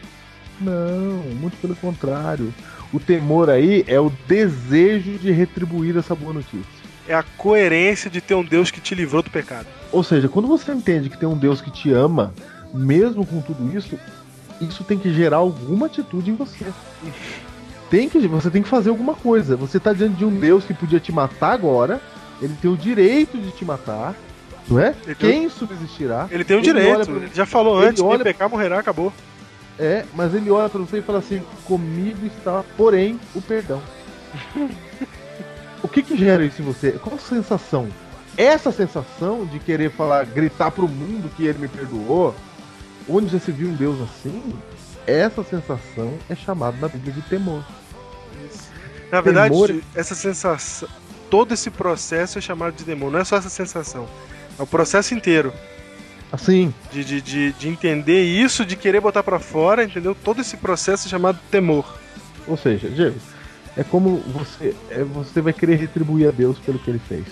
Não, muito pelo contrário. O temor aí é o desejo de retribuir essa boa notícia. é a coerência de ter um Deus que te livrou do pecado. Ou seja, quando você entende que tem um Deus que te ama, mesmo com tudo isso, isso tem que gerar alguma atitude em você. Tem que, você tem que fazer alguma coisa. Você está diante de um Deus que podia te matar agora, ele tem o direito de te matar, não é? Ele tem Quem subsistirá? Ele tem o Ele direito, pra- ele já falou ele antes, quem olha- pecar morrerá, acabou. É, mas ele olha para você e fala assim: comigo está, porém, o perdão. o que que gera isso em você? Qual a sensação? Essa sensação de querer falar, gritar pro mundo que ele me perdoou, onde já se viu um Deus assim, essa sensação é chamada na Bíblia de temor. Na verdade, Temor- essa sensação, todo esse processo é chamado de demônio, não é só essa sensação. É o processo inteiro Assim, de, de, de, de entender isso, de querer botar pra fora, entendeu? Todo esse processo é chamado temor. ou seja, Diego, é como você, é, você vai querer retribuir a Deus pelo que ele fez.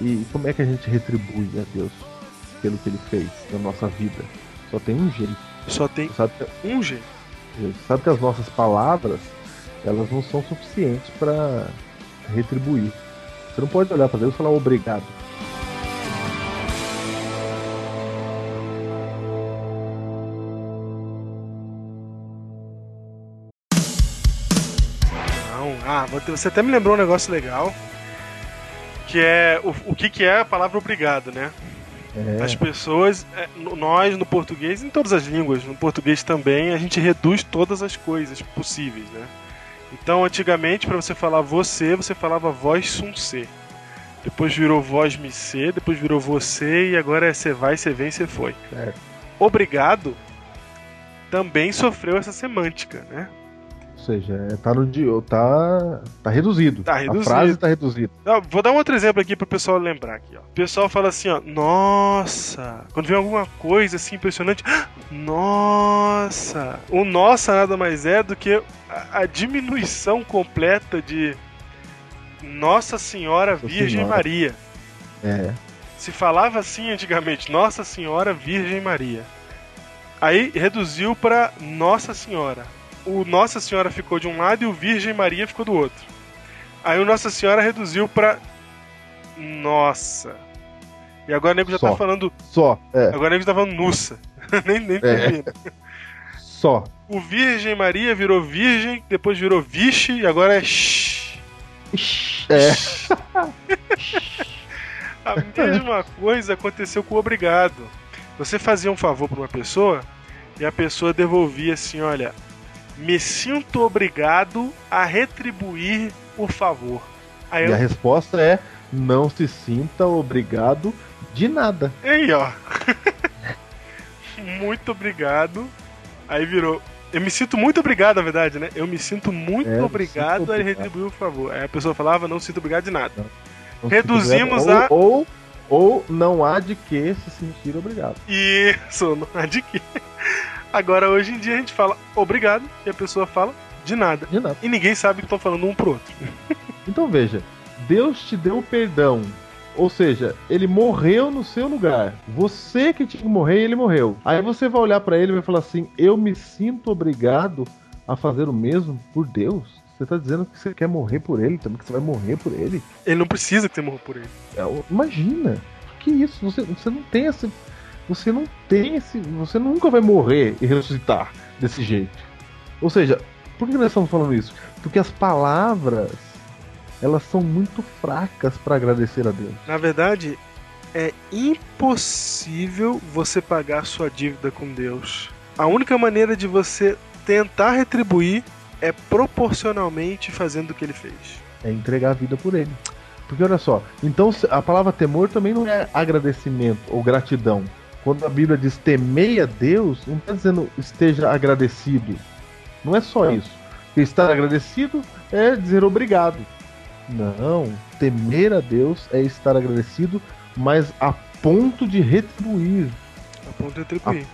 E como é que a gente retribui a Deus pelo que ele fez na nossa vida? Só tem um jeito. Só tem Sabe que, um jeito. sabe que as nossas palavras elas não são suficientes para retribuir. Você não pode olhar para Deus e falar obrigado. Não. Ah, você até me lembrou um negócio legal. Que é o, o que, que é a palavra obrigado, né? É, As pessoas, é, nós no português, em todas as línguas, no português também, a gente reduz todas as coisas possíveis, né? Então, antigamente, para você falar você, você falava voz sum se. Depois virou voz me se, depois virou você e agora é você vai, você vem, você foi. Certo. Obrigado também sofreu essa semântica, né? Ou seja, é, tá no tá tá reduzido. Tá A reduzido. frase tá reduzida. Ah, Vou dar um outro exemplo aqui pro pessoal lembrar aqui, ó. O pessoal fala assim, ó, nossa, quando vem alguma coisa assim impressionante, "Ah, nossa. O nossa nada mais é do que a, a diminuição completa de Nossa Senhora Nossa Virgem Senhora. Maria. É. Se falava assim antigamente, Nossa Senhora Virgem Maria. Aí reduziu pra Nossa Senhora. O Nossa Senhora ficou de um lado e o Virgem Maria ficou do outro. Aí o Nossa Senhora reduziu pra Nossa. E agora o nego já Só. tá falando. Só, é, Agora o nego já tá falando Nussa. nem nem É. só. O Virgem Maria virou Virgem, depois virou Vixe e agora é Shh. É, A mesma coisa aconteceu com o obrigado. Você fazia um favor para uma pessoa e a pessoa devolvia assim: olha, me sinto obrigado a retribuir o favor. Aí e a eu, resposta é não se sinta obrigado de nada. aí ó, muito obrigado. Aí virou. Eu me sinto muito obrigado, na verdade, né? Eu me sinto muito É, obrigado sinto a obrigado. retribuir o favor. Aí a pessoa falava: não sinto obrigado de nada. Não se Reduzimos a- ou, ou, ou não há de que se sentir obrigado. Isso, não há de quê. Agora, hoje em dia, a gente fala obrigado e a pessoa fala de nada. De nada. E ninguém sabe que estão falando um pro outro. Então veja, Deus te deu perdão. Ou seja, ele morreu no seu lugar. Você que tinha que morrer, ele morreu. Aí você vai olhar pra ele e vai falar assim: Eu me sinto obrigado a fazer o mesmo por Deus. Você tá dizendo que você quer morrer por ele também, que você vai morrer por ele? Ele não precisa que você morra por ele. É, imagina. Que isso? Você, você não tem esse. Você não tem esse. Você nunca vai morrer e ressuscitar desse jeito. Ou seja, por que nós estamos falando isso? Porque as palavras elas são muito fracas para agradecer a Deus. Na verdade, é impossível você pagar sua dívida com Deus. A única maneira de você tentar retribuir é proporcionalmente fazendo o que ele fez. É entregar a vida por ele. Porque olha só, então a palavra temor também não é agradecimento ou gratidão. Quando a Bíblia diz temei a Deus, não está dizendo esteja agradecido. Não é só isso. Porque estar agradecido é dizer obrigado. Não, temer a Deus é estar agradecido, mas a ponto de retribuir. A ponto de retribuir.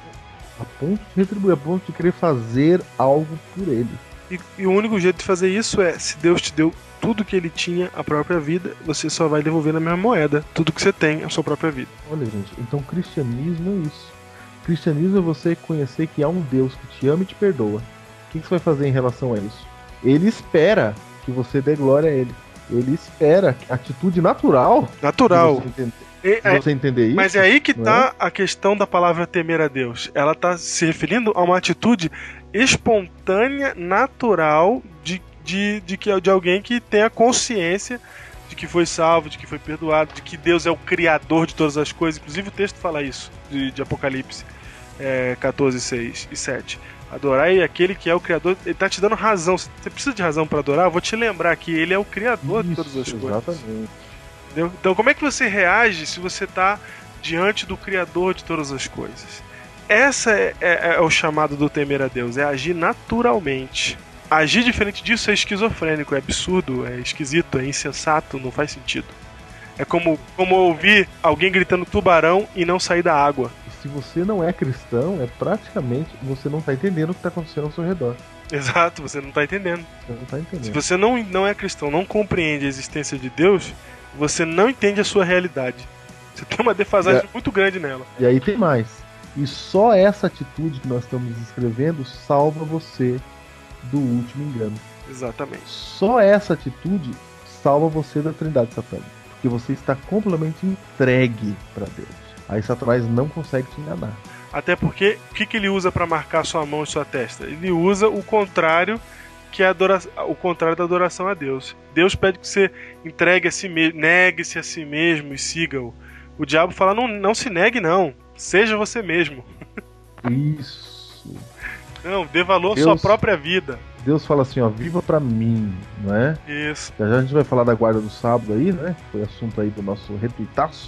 A ponto de retribuir, a ponto de querer fazer algo por ele. E, e o único jeito de fazer isso é, se Deus te deu tudo que ele tinha, a própria vida, você só vai devolver na mesma moeda tudo que você tem, a sua própria vida. Olha, gente, então cristianismo é isso. Cristianismo é você conhecer que há um Deus que te ama e te perdoa. O que você vai fazer em relação a isso? Ele espera que você dê glória a ele. Ele espera a atitude natural. Natural. Você entender, de é- você entender isso. mas é aí que não tá a questão da palavra temer a Deus. Ela tá se referindo a uma atitude espontânea, natural, de, de, de, que, de alguém que tenha consciência de que foi salvo, de que foi perdoado, de que Deus é o criador de todas as coisas. Inclusive o texto fala isso, de, de Apocalipse é, 14, 6 e 7. Adorar é aquele que é o criador. Ele tá te dando razão. Você precisa de razão para adorar? Eu vou te lembrar que ele é o criador de todas as Isso, coisas. Exatamente. Entendeu? Então, como é que você reage se você está diante do Criador de todas as coisas? Essa é, é- é o chamado do temer a Deus, é agir naturalmente. Agir diferente disso é esquizofrênico, é absurdo, é esquisito, é insensato, não faz sentido. É como, como ouvir alguém gritando tubarão e não sair da água. Se você não é cristão, é praticamente você não está entendendo o que está acontecendo ao seu redor. Exato, você não está entendendo. Você não Se entendendo. você não, não é cristão, não compreende a existência de Deus, você não entende a sua realidade. Você tem uma defasagem muito grande nela. E aí tem mais. E só essa atitude que nós estamos descrevendo salva você do último engano. Exatamente. Só essa atitude salva você da trindade satânica. Porque você está completamente entregue para Deus. Aí Satanás não consegue te enganar. Até porque, o que, que ele usa para marcar sua mão e sua testa? Ele usa o contrário que é adora... o contrário da adoração a Deus. Deus pede que você entregue a si mesmo, negue-se a si mesmo e siga-o. O diabo fala: não, não se negue, não. Seja você mesmo. Isso. Não, dê valor à Deus- sua própria vida. Deus fala assim, ó, viva pra mim, não é? Isso. Já já a gente vai falar da guarda do sábado aí, né? Foi assunto aí do nosso retuitaço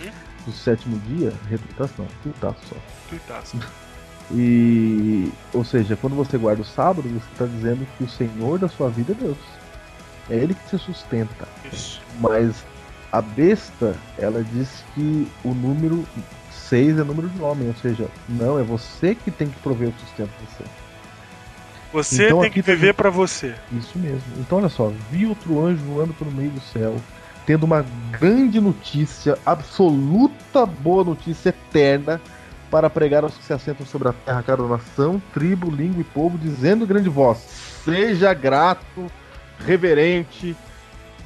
Uhum. do sétimo dia. Retuitaço não, tuitaço só. Tuitaço. E, ou seja, quando você guarda o sábado, você está dizendo que o Senhor da sua vida é Deus. É Ele que te sustenta. Isso. Mas a besta, ela diz que o número 6 é número de homem, ou seja, não, é você que tem que prover o sustento de você. Você Então tem que viver para você. Isso mesmo. Então olha só, vi outro anjo voando pelo meio do céu, tendo uma grande notícia, absoluta boa notícia eterna, para pregar aos que se assentam sobre a terra, cada nação, tribo, língua e povo, dizendo grande voz: Seja grato, reverente,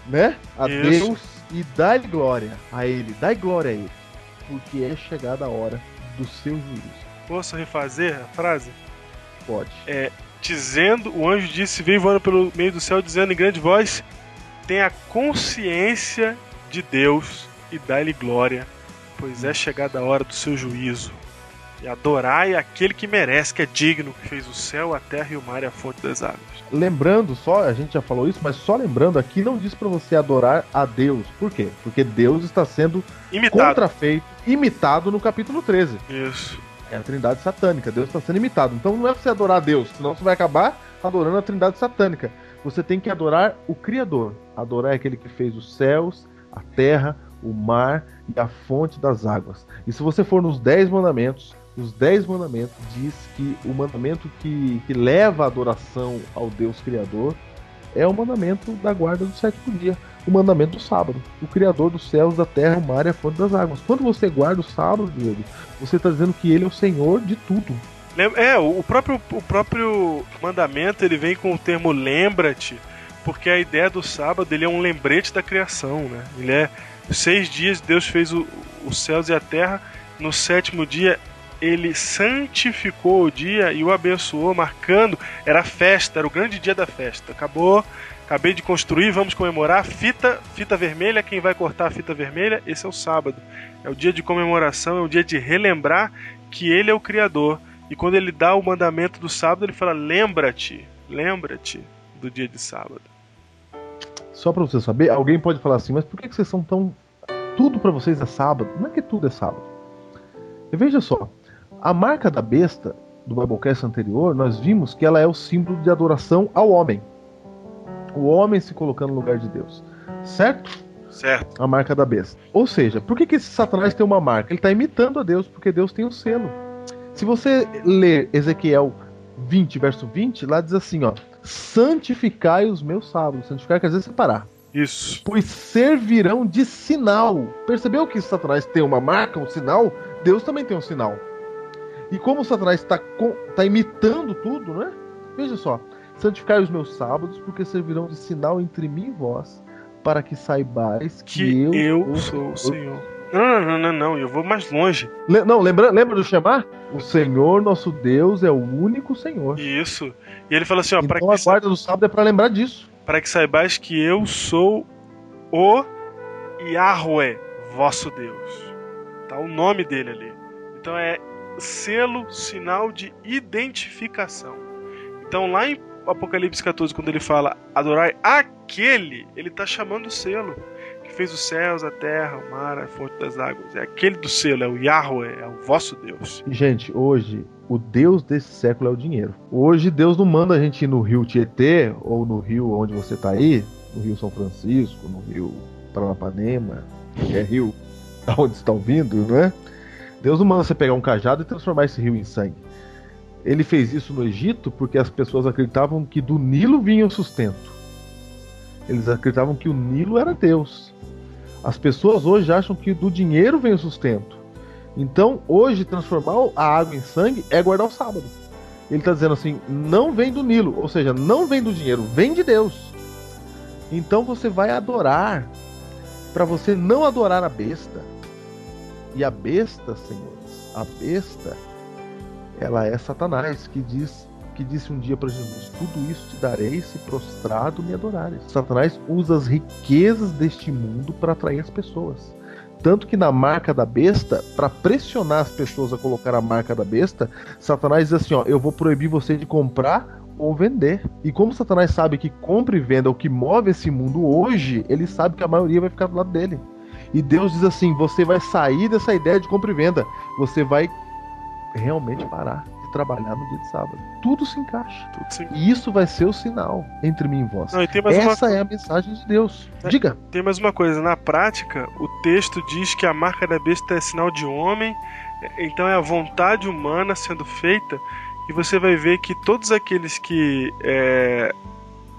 né? A Isso. Deus e dai glória a Ele, dai glória a Ele, porque é chegada a hora do seu juízo. Posso refazer a frase? Pode. Dizendo, o anjo disse, veio voando pelo meio do céu, dizendo em grande voz: Tenha consciência de Deus e dá-lhe glória, pois é chegada a hora do seu juízo. E adorai aquele que merece, que é digno, que fez o céu, a terra e o mar e a fonte das águas. Lembrando só, a gente já falou isso, mas só lembrando aqui, não diz pra você adorar a Deus. Por quê? Porque Deus está sendo Imitado. contrafeito, imitado no capítulo 13. Isso. É a trindade satânica. Deus está sendo imitado. Então não é pra você adorar a Deus, senão você vai acabar adorando a trindade satânica. Você tem que adorar o Criador. Adorar aquele que fez os céus, a terra, o mar e a fonte das águas. E se você for nos Dez Mandamentos, os Dez Mandamentos diz que o mandamento que, que leva a adoração ao Deus Criador é o mandamento da guarda do sétimo dia, o mandamento do sábado, o Criador dos céus, da terra, o mar e a fonte das águas. Quando você guarda o sábado, Diego, você está dizendo que ele é o Senhor de tudo. É, o próprio, o próprio mandamento ele vem com o termo lembra-te, porque a ideia do sábado ele é um lembrete da criação, né? Ele é seis dias Deus fez os céus e a terra, no sétimo dia ele santificou o dia e o abençoou, marcando, era festa, era o grande dia da festa. Acabou, acabei de construir, vamos comemorar. Fita, fita vermelha, quem vai cortar a fita vermelha? Esse é o sábado. É o dia de comemoração, é o dia de relembrar que ele é o criador. E quando ele dá o mandamento do sábado, ele fala: lembra-te, lembra-te do dia de sábado. Só pra você saber, alguém pode falar assim, mas por que vocês são tão. Tudo pra vocês é sábado? Não é que tudo é sábado. E veja só, a marca da besta do Biblecast anterior, nós vimos que ela é o símbolo de adoração ao homem. O homem se colocando no lugar de Deus. Certo? Certo. A marca da besta. Ou seja, por que, que esse Satanás tem uma marca? Ele está imitando a Deus, porque Deus tem o selo. Se você ler Ezequiel 20, verso 20, lá diz assim, ó. Santificai os meus sábados. Santificar quer dizer separar. Isso. Pois servirão de sinal. Percebeu que Satanás tem uma marca, um sinal? Deus também tem um sinal. E como Satanás está tá imitando tudo, né? Veja só. Santificai os meus sábados, porque servirão de sinal entre mim e vós, para que saibais que, Que eu, o sou o Senhor. Não, não, não, não, não, eu vou mais longe. Le- não, lembra, lembra do chamar? O Senhor nosso Deus é o único Senhor. Isso. E ele fala assim: ó, para Então a que, guarda do sábado é para lembrar disso. para que saibais que eu sou o Yahweh, vosso Deus. Tá o nome dele ali. Então é selo, sinal de identificação. Então lá em Apocalipse 14, quando ele fala adorar aquele, ele está chamando o selo que fez os céus, a terra, o mar, a fonte das águas. É aquele do selo, é o Yahweh, é o vosso Deus. Gente, hoje o Deus desse século é o dinheiro. Hoje Deus não manda a gente ir no rio Tietê ou no rio onde você tá aí, no rio São Francisco, no rio Paranapanema, que é rio da onde está ouvindo, né? Deus não manda você pegar um cajado e transformar esse rio em sangue. Ele fez isso no Egito porque as pessoas acreditavam que do Nilo vinha o sustento. Eles acreditavam que o Nilo era Deus. As pessoas hoje acham que do dinheiro vem o sustento. Então, hoje, transformar a água em sangue é guardar o sábado. Ele está dizendo assim: não vem do Nilo, ou seja, não vem do dinheiro, vem de Deus. Então você vai adorar, para você não adorar a besta. E a besta, senhores, a besta, ela é Satanás, que diz que disse um dia para Jesus: Tudo isso te darei se prostrado me adorares. Satanás usa as riquezas deste mundo para atrair as pessoas. Tanto que na marca da besta, para pressionar as pessoas a colocar a marca da besta, Satanás diz assim: ó, eu vou proibir você de comprar ou vender. E como Satanás sabe que compra e venda é o que move esse mundo hoje, ele sabe que a maioria vai ficar do lado dele. E Deus diz assim: você vai sair dessa ideia de compra e venda, você vai realmente parar de trabalhar no dia de sábado. Tudo se encaixa. Tudo se... E isso vai ser o sinal entre mim e vós. Não, e Essa uma... é a mensagem de Deus. É, Diga. Tem mais uma coisa. Na prática, o texto diz que a marca da besta é sinal de homem, então é a vontade humana sendo feita e você vai ver que todos aqueles que é,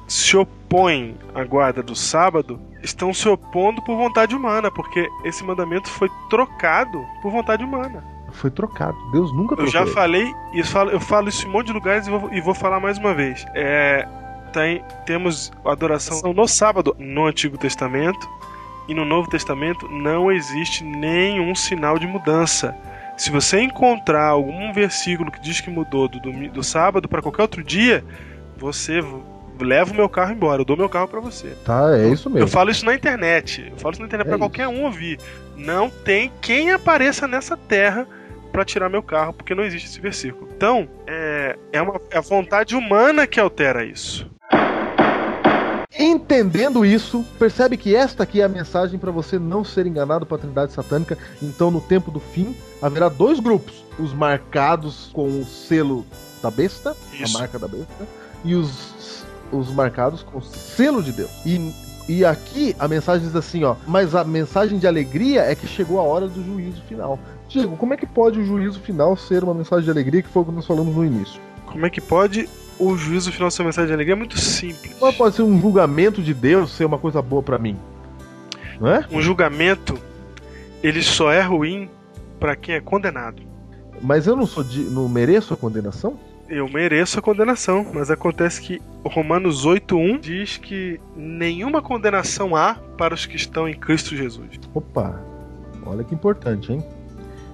se opõem à guarda do sábado estão se opondo por vontade humana, porque esse mandamento foi trocado por vontade humana. Foi trocado. Deus nunca trocou. Eu já falei, e falo, eu falo isso em um monte de lugares e vou, e vou falar mais uma vez. É, tem, temos adoração no sábado no Antigo Testamento e no Novo Testamento não existe nenhum sinal de mudança. Se você encontrar algum versículo que diz que mudou do, do, do sábado para qualquer outro dia, você leva o meu carro embora, eu dou meu carro para você. Tá, é isso mesmo. Eu falo isso na internet. Eu falo isso na internet é para qualquer um ouvir. Não tem quem apareça nessa terra para tirar meu carro, porque não existe esse versículo. Então, é, é, uma, é a vontade humana que altera isso. Entendendo isso, percebe que esta aqui é a mensagem para você não ser enganado para a Trindade Satânica. Então, no tempo do fim, haverá dois grupos: os marcados com o selo da besta, Isso. a marca da besta, e os, os marcados com o selo de Deus. E, e aqui a mensagem diz assim: ó, mas a mensagem de alegria é que chegou a hora do juízo final. Diego, como é que pode o juízo final ser uma mensagem de alegria que foi o que nós falamos no início? Como é que pode o juízo final ser uma mensagem de alegria? É muito simples. Como pode ser um julgamento de Deus ser uma coisa boa para mim? Não é? Um julgamento, ele só é ruim para quem é condenado. Mas eu não sou de, não mereço a condenação? Eu mereço a condenação, mas acontece que Romanos 8:1 diz que nenhuma condenação há para os que estão em Cristo Jesus. Opa. Olha que importante, hein?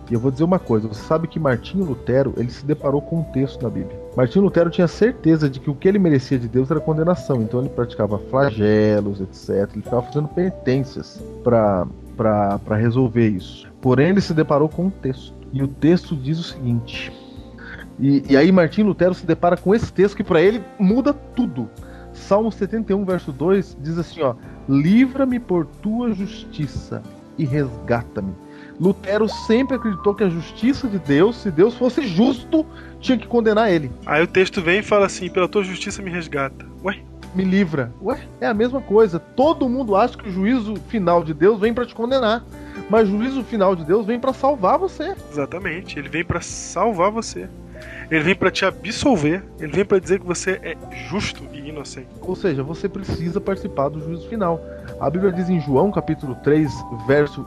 E eu vou dizer uma coisa, você sabe que Martinho Lutero, ele se deparou com um texto na Bíblia. Martinho Lutero tinha certeza de que o que ele merecia de Deus era condenação, então ele praticava flagelos, etc. Ele ficava fazendo penitências para resolver isso. Porém, ele se deparou com um texto. E o texto diz o seguinte. E, e aí Martinho Lutero se depara com esse texto que para ele muda tudo. Salmo 71, verso 2 diz assim, ó: "Livra-me por tua justiça e resgata-me". Lutero sempre acreditou que a justiça de Deus, se Deus fosse justo, tinha que condenar ele. Aí o texto vem e fala assim: "Pela tua justiça me resgata". Ué, me livra. Ué, é a mesma coisa. Todo mundo acha que o juízo final de Deus vem para te condenar. Mas o juízo final de Deus vem para salvar você. Exatamente, ele vem para salvar você. Ele vem para te absolver, ele vem para dizer que você é justo e inocente. Ou seja, você precisa participar do juízo final. A Bíblia diz em João, capítulo 3, verso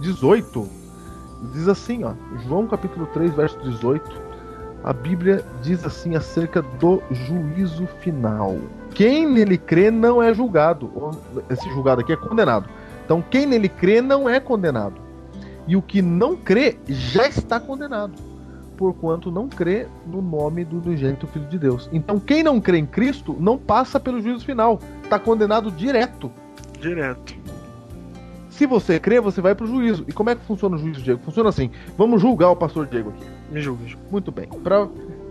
18, diz assim, ó, João capítulo 3, verso 18, a Bíblia diz assim acerca do juízo final. Quem nele crê não é julgado. Esse julgado aqui é condenado. Então, quem nele crê não é condenado. E o que não crê já está condenado, porquanto não crê no nome do unigênito Filho de Deus. Então, quem não crê em Cristo não passa pelo juízo final, está condenado direto. Direto. Se você crê, você vai para o juízo. E como é que funciona o juízo, Diego? Funciona assim. Vamos julgar o pastor Diego aqui. Me julgue. Muito bem. Pra...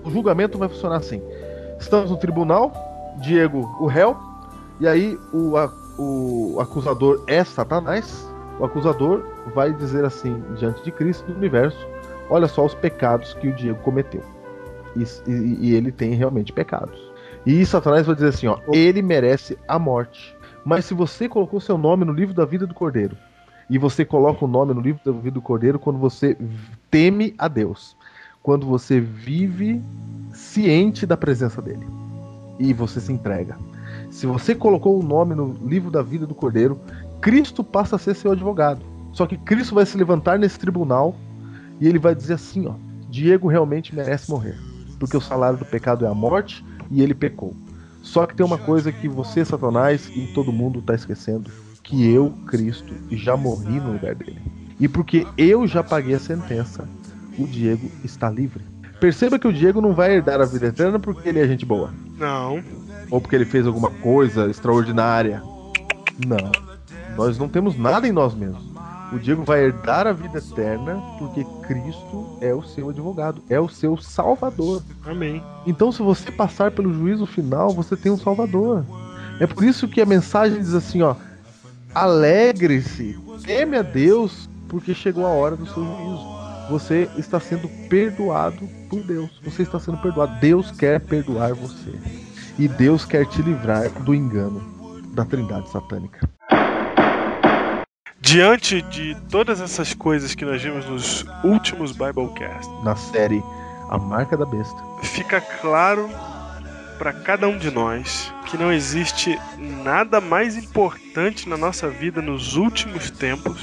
O julgamento vai funcionar assim. Estamos no tribunal, Diego, o réu, e aí o, o acusador é Satanás, o acusador vai dizer assim diante de Cristo do universo: olha só os pecados que o Diego cometeu. E, e, e ele tem realmente pecados. E Satanás vai dizer assim: ó, ele merece a morte. Mas se você colocou seu nome no livro da vida do Cordeiro, e você coloca o nome no livro da vida do Cordeiro quando você teme a Deus, quando você vive ciente da presença dele e você se entrega. Se você colocou o nome no livro da vida do Cordeiro, Cristo passa a ser seu advogado. Só que Cristo vai se levantar nesse tribunal e ele vai dizer assim, ó: Diego realmente merece morrer. porque o salário do pecado é a morte e ele pecou. Só que tem uma coisa que você, Satanás, e todo mundo está esquecendo: que eu, Cristo, já morri no lugar dele. E porque eu já paguei a sentença, o Diego está livre. Perceba que o Diego não vai herdar a vida eterna porque ele é gente boa. Não. Ou porque ele fez alguma coisa extraordinária. Não. Nós não temos nada em nós mesmos. O Diego vai herdar a vida eterna porque Cristo é o seu advogado, é o seu salvador. Amém. Então, se você passar pelo juízo final, você tem um salvador. É por isso que a mensagem diz assim, ó: Alegre-se, teme a Deus, porque chegou a hora do seu juízo. Você está sendo perdoado por Deus. Você está sendo perdoado. Deus quer perdoar você. E Deus quer te livrar do engano da trindade satânica. Diante de todas essas coisas que nós vimos nos últimos Biblecasts, Na série A Marca da Besta. fica claro para cada um de nós que não existe nada mais importante na nossa vida nos últimos tempos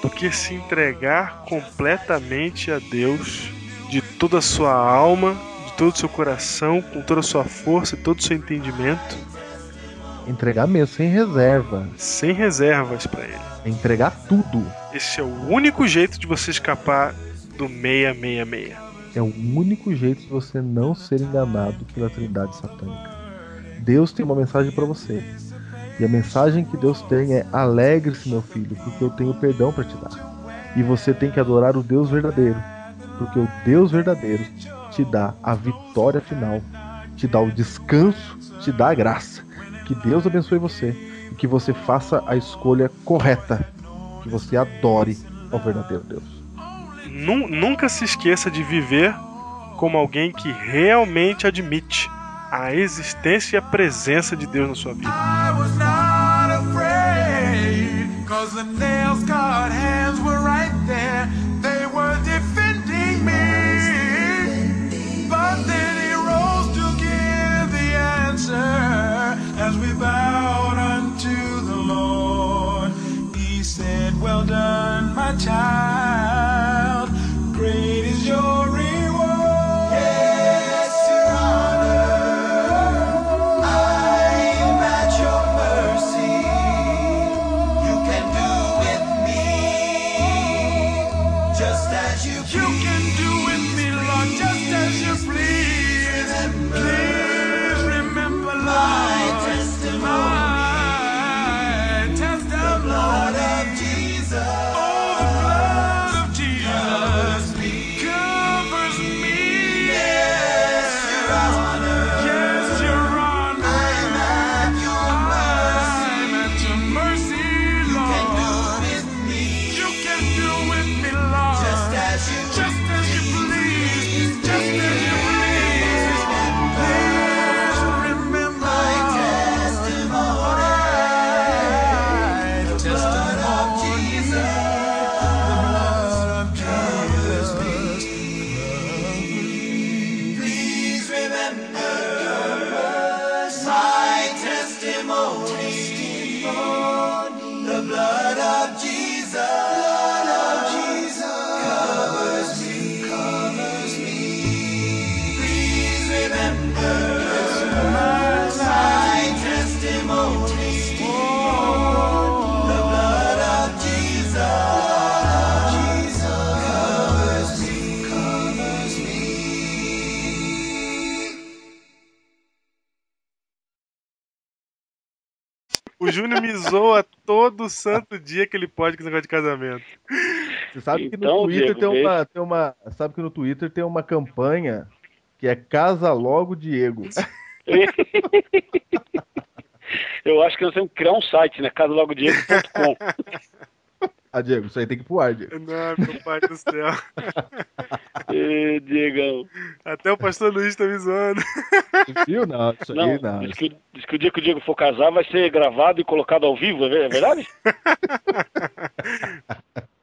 do que se entregar completamente a Deus de toda a sua alma, de todo o seu coração, com toda a sua força e todo o seu entendimento, Entregar mesmo, sem reserva. sem reservas para Ele. Entregar tudo. Esse é o único jeito de você escapar do 666. É o único jeito de você não ser enganado pela trindade satânica. Deus tem uma mensagem para você. E a mensagem que Deus tem é: alegre-se, meu filho, porque eu tenho perdão para te dar. E você tem que adorar o Deus verdadeiro, porque o Deus verdadeiro te dá a vitória final, te dá o descanso, te dá a graça. Que Deus abençoe você e que você faça a escolha correta, que você adore ao verdadeiro Deus. Nu- nunca se esqueça de viver como alguém que realmente admite a existência e a presença de Deus na sua vida. Done, my child. Zoa todo santo dia que ele pode com esse negócio de casamento. Você sabe que no Então, Twitter Diego, tem uma, tem uma. Sabe que no Twitter tem uma campanha que é Casa Logo Diego. Eu acho que nós temos que criar um site, né? casalogodiego.com. Ah, Diego, isso aí tem que ir pro ar, Diego. Não, meu pai do céu. Ê, Diegão. Até o pastor Luiz tá me zoando. Viu? Não, isso Não, aí não. diz, que, diz que o dia que o Diego for casar vai ser gravado e colocado ao vivo, é é verdade?